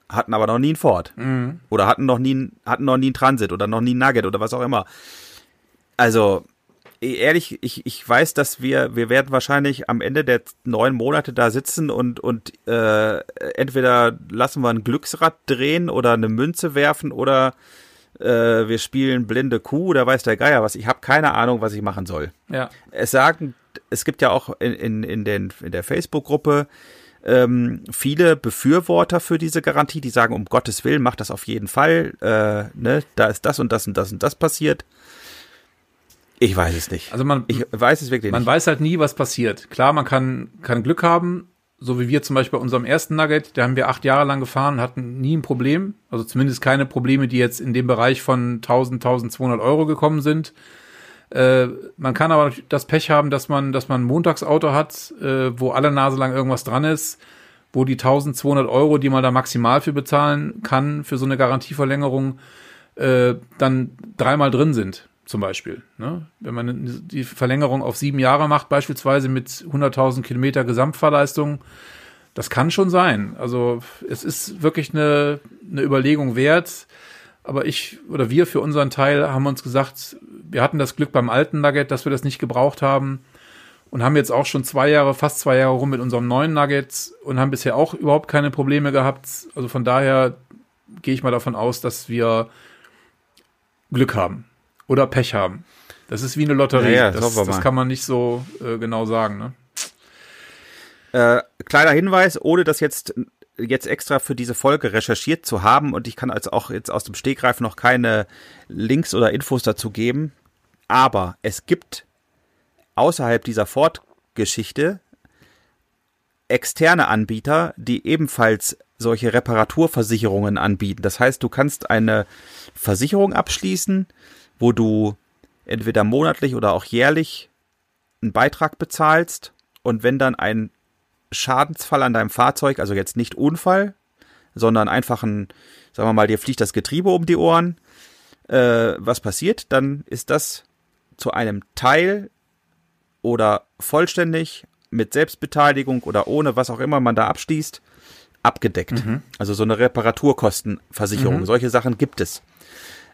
B: hatten aber noch nie ein Ford. Mhm. Oder hatten noch nie, hatten noch nie ein Transit oder noch nie ein Nugget oder was auch immer. Also, ehrlich, ich, ich weiß, dass wir, wir werden wahrscheinlich am Ende der neun Monate da sitzen und, und äh, entweder lassen wir ein Glücksrad drehen oder eine Münze werfen oder äh, wir spielen blinde Kuh, da weiß der Geier was. Ich habe keine Ahnung, was ich machen soll.
C: Ja.
B: Es sagen, es gibt ja auch in, in, in, den, in der Facebook-Gruppe ähm, viele Befürworter für diese Garantie, die sagen, um Gottes Willen, macht das auf jeden Fall. Äh, ne, da ist das und das und das und das passiert. Ich weiß es nicht.
C: Also man,
B: ich weiß es wirklich
C: man
B: nicht.
C: weiß halt nie, was passiert. Klar, man kann, kann Glück haben, so wie wir zum Beispiel bei unserem ersten Nugget, da haben wir acht Jahre lang gefahren, hatten nie ein Problem. Also zumindest keine Probleme, die jetzt in dem Bereich von 1000, 1200 Euro gekommen sind. Äh, man kann aber das Pech haben, dass man, dass man ein Montagsauto hat, äh, wo alle Nase lang irgendwas dran ist, wo die 1200 Euro, die man da maximal für bezahlen kann, für so eine Garantieverlängerung, äh, dann dreimal drin sind, zum Beispiel. Ne? Wenn man die Verlängerung auf sieben Jahre macht, beispielsweise mit 100.000 Kilometer Gesamtfahrleistung, das kann schon sein. Also es ist wirklich eine, eine Überlegung wert. Aber ich oder wir für unseren Teil haben uns gesagt, wir hatten das Glück beim alten Nugget, dass wir das nicht gebraucht haben und haben jetzt auch schon zwei Jahre, fast zwei Jahre rum mit unserem neuen Nugget und haben bisher auch überhaupt keine Probleme gehabt. Also von daher gehe ich mal davon aus, dass wir Glück haben oder Pech haben. Das ist wie eine Lotterie.
B: Ja, ja,
C: das, das kann man nicht so äh, genau sagen. Ne?
B: Äh, kleiner Hinweis, ohne das jetzt jetzt extra für diese Folge recherchiert zu haben und ich kann also auch jetzt aus dem Stegreif noch keine Links oder Infos dazu geben, aber es gibt außerhalb dieser Ford-Geschichte externe Anbieter, die ebenfalls solche Reparaturversicherungen anbieten. Das heißt, du kannst eine Versicherung abschließen, wo du entweder monatlich oder auch jährlich einen Beitrag bezahlst und wenn dann ein Schadensfall an deinem Fahrzeug, also jetzt nicht Unfall, sondern einfach ein, sagen wir mal, dir fliegt das Getriebe um die Ohren, äh, was passiert, dann ist das zu einem Teil oder vollständig mit Selbstbeteiligung oder ohne, was auch immer man da abschließt, abgedeckt. Mhm. Also so eine Reparaturkostenversicherung. Mhm. Solche Sachen gibt es.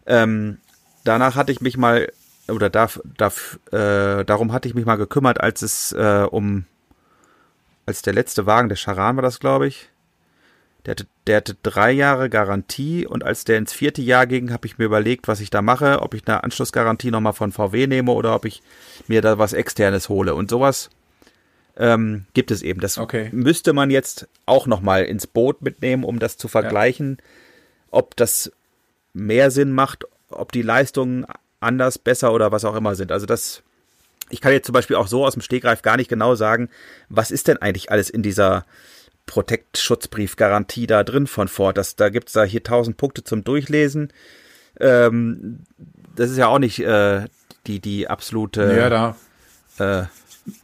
B: Ähm, danach hatte ich mich mal, oder darf, darf, äh, darum hatte ich mich mal gekümmert, als es äh, um als der letzte Wagen, der Charan war das, glaube ich. Der hatte, der hatte drei Jahre Garantie und als der ins vierte Jahr ging, habe ich mir überlegt, was ich da mache, ob ich eine Anschlussgarantie nochmal von VW nehme oder ob ich mir da was externes hole. Und sowas ähm, gibt es eben. Das
C: okay.
B: müsste man jetzt auch nochmal ins Boot mitnehmen, um das zu vergleichen, ja. ob das mehr Sinn macht, ob die Leistungen anders, besser oder was auch immer sind. Also das ich kann jetzt zum Beispiel auch so aus dem Stegreif gar nicht genau sagen, was ist denn eigentlich alles in dieser Protect-Schutzbrief-Garantie da drin von Ford. Das, da gibt's da hier tausend Punkte zum Durchlesen. Ähm, das ist ja auch nicht äh, die, die absolute.
C: Ja, da. Äh,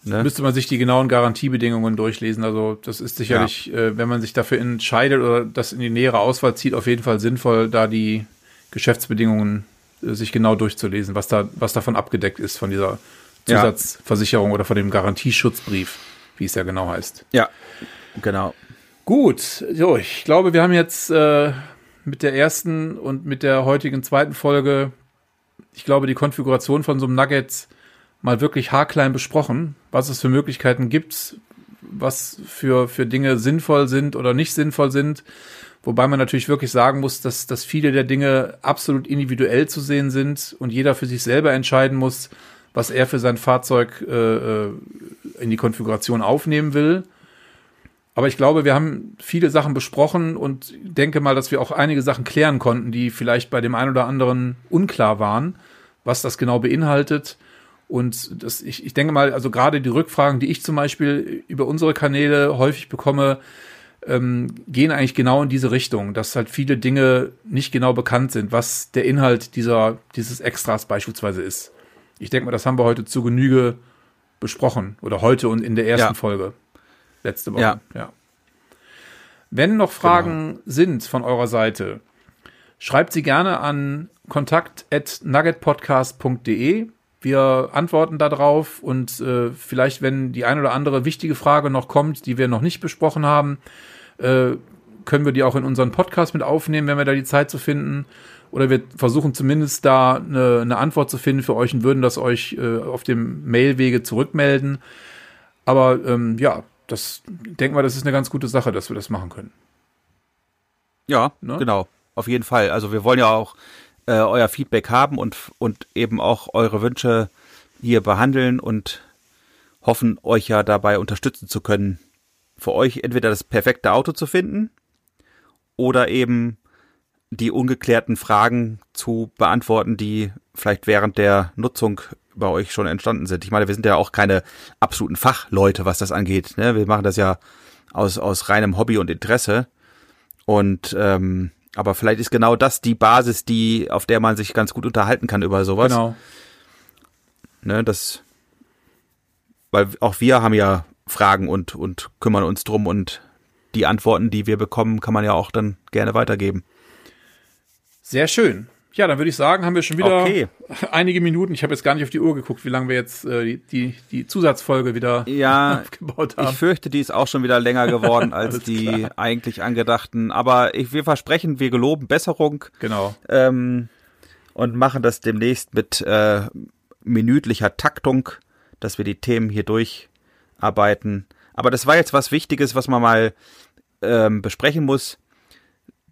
C: ne? Müsste man sich die genauen Garantiebedingungen durchlesen. Also, das ist sicherlich, ja. äh, wenn man sich dafür entscheidet oder das in die nähere Auswahl zieht, auf jeden Fall sinnvoll, da die Geschäftsbedingungen äh, sich genau durchzulesen, was da, was davon abgedeckt ist von dieser Zusatzversicherung ja. oder von dem Garantieschutzbrief, wie es ja genau heißt.
B: Ja, genau.
C: Gut, so, ich glaube, wir haben jetzt äh, mit der ersten und mit der heutigen zweiten Folge, ich glaube, die Konfiguration von so einem Nugget mal wirklich haarklein besprochen, was es für Möglichkeiten gibt, was für, für Dinge sinnvoll sind oder nicht sinnvoll sind. Wobei man natürlich wirklich sagen muss, dass, dass viele der Dinge absolut individuell zu sehen sind und jeder für sich selber entscheiden muss, was er für sein Fahrzeug äh, äh, in die Konfiguration aufnehmen will. Aber ich glaube, wir haben viele Sachen besprochen und denke mal, dass wir auch einige Sachen klären konnten, die vielleicht bei dem einen oder anderen unklar waren, was das genau beinhaltet. Und das, ich, ich denke mal, also gerade die Rückfragen, die ich zum Beispiel über unsere Kanäle häufig bekomme, ähm, gehen eigentlich genau in diese Richtung, dass halt viele Dinge nicht genau bekannt sind, was der Inhalt dieser, dieses Extras beispielsweise ist. Ich denke mal, das haben wir heute zu Genüge besprochen. Oder heute und in der ersten ja. Folge. Letzte Woche.
B: Ja.
C: ja. Wenn noch Fragen genau. sind von eurer Seite, schreibt sie gerne an kontakt.nuggetpodcast.de. Wir antworten darauf und äh, vielleicht, wenn die ein oder andere wichtige Frage noch kommt, die wir noch nicht besprochen haben, äh, können wir die auch in unseren Podcast mit aufnehmen, wenn wir da die Zeit zu finden oder wir versuchen zumindest da eine, eine Antwort zu finden für euch und würden das euch äh, auf dem Mailwege zurückmelden. Aber ähm, ja, das denke mal, das ist eine ganz gute Sache, dass wir das machen können.
B: Ja, ne? genau, auf jeden Fall. Also wir wollen ja auch äh, euer Feedback haben und, und eben auch eure Wünsche hier behandeln und hoffen, euch ja dabei unterstützen zu können, für euch entweder das perfekte Auto zu finden oder eben die ungeklärten Fragen zu beantworten, die vielleicht während der Nutzung bei euch schon entstanden sind. Ich meine, wir sind ja auch keine absoluten Fachleute, was das angeht. Ne? Wir machen das ja aus, aus reinem Hobby und Interesse. Und ähm, aber vielleicht ist genau das die Basis, die, auf der man sich ganz gut unterhalten kann über sowas.
C: Genau.
B: Ne, das, weil auch wir haben ja Fragen und, und kümmern uns drum und die Antworten, die wir bekommen, kann man ja auch dann gerne weitergeben.
C: Sehr schön. Ja, dann würde ich sagen, haben wir schon wieder
B: Okay.
C: einige Minuten. Ich habe jetzt gar nicht auf die Uhr geguckt, wie lange wir jetzt äh, die, die, die Zusatzfolge wieder
B: Ja,
C: aufgebaut
B: Ich
C: haben.
B: fürchte, die ist auch schon wieder länger geworden als die
C: klar.
B: eigentlich angedachten. Aber ich, wir versprechen, wir geloben Besserung
C: Genau.
B: ähm, und machen das demnächst mit äh, minütlicher Taktung, dass wir die Themen hier durcharbeiten. Aber das war jetzt was Wichtiges, was man mal ähm, besprechen muss,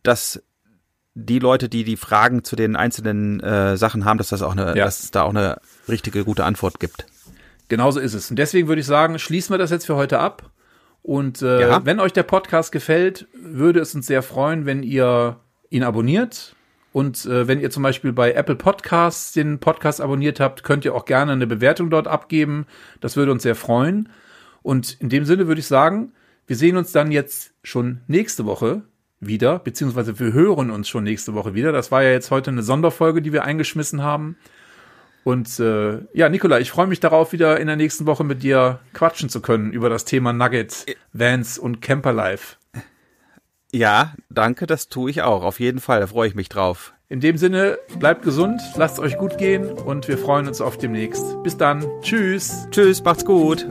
B: dass die Leute, die die Fragen zu den einzelnen äh, Sachen haben, dass das auch eine,
C: Ja.
B: dass es da auch eine richtige gute Antwort gibt.
C: Genauso ist es. Und deswegen würde ich sagen, schließen wir das jetzt für heute ab. Und äh,
B: Ja.
C: wenn euch der Podcast gefällt, würde es uns sehr freuen, wenn ihr ihn abonniert. Und äh, wenn ihr zum Beispiel bei Apple Podcasts den Podcast abonniert habt, könnt ihr auch gerne eine Bewertung dort abgeben. Das würde uns sehr freuen. Und in dem Sinne würde ich sagen, wir sehen uns dann jetzt schon nächste Woche wieder, beziehungsweise wir hören uns schon nächste Woche wieder. Das war ja jetzt heute eine Sonderfolge, die wir eingeschmissen haben. Und äh, ja, Nikola, ich freue mich darauf, wieder in der nächsten Woche mit dir quatschen zu können über das Thema Nuggets, Vans und Camperlife.
B: Ja, danke, das tue ich auch. Auf jeden Fall, da freue ich mich drauf.
C: In dem Sinne, bleibt gesund, lasst euch gut gehen und wir freuen uns auf demnächst. Bis dann. Tschüss.
B: Tschüss, macht's gut.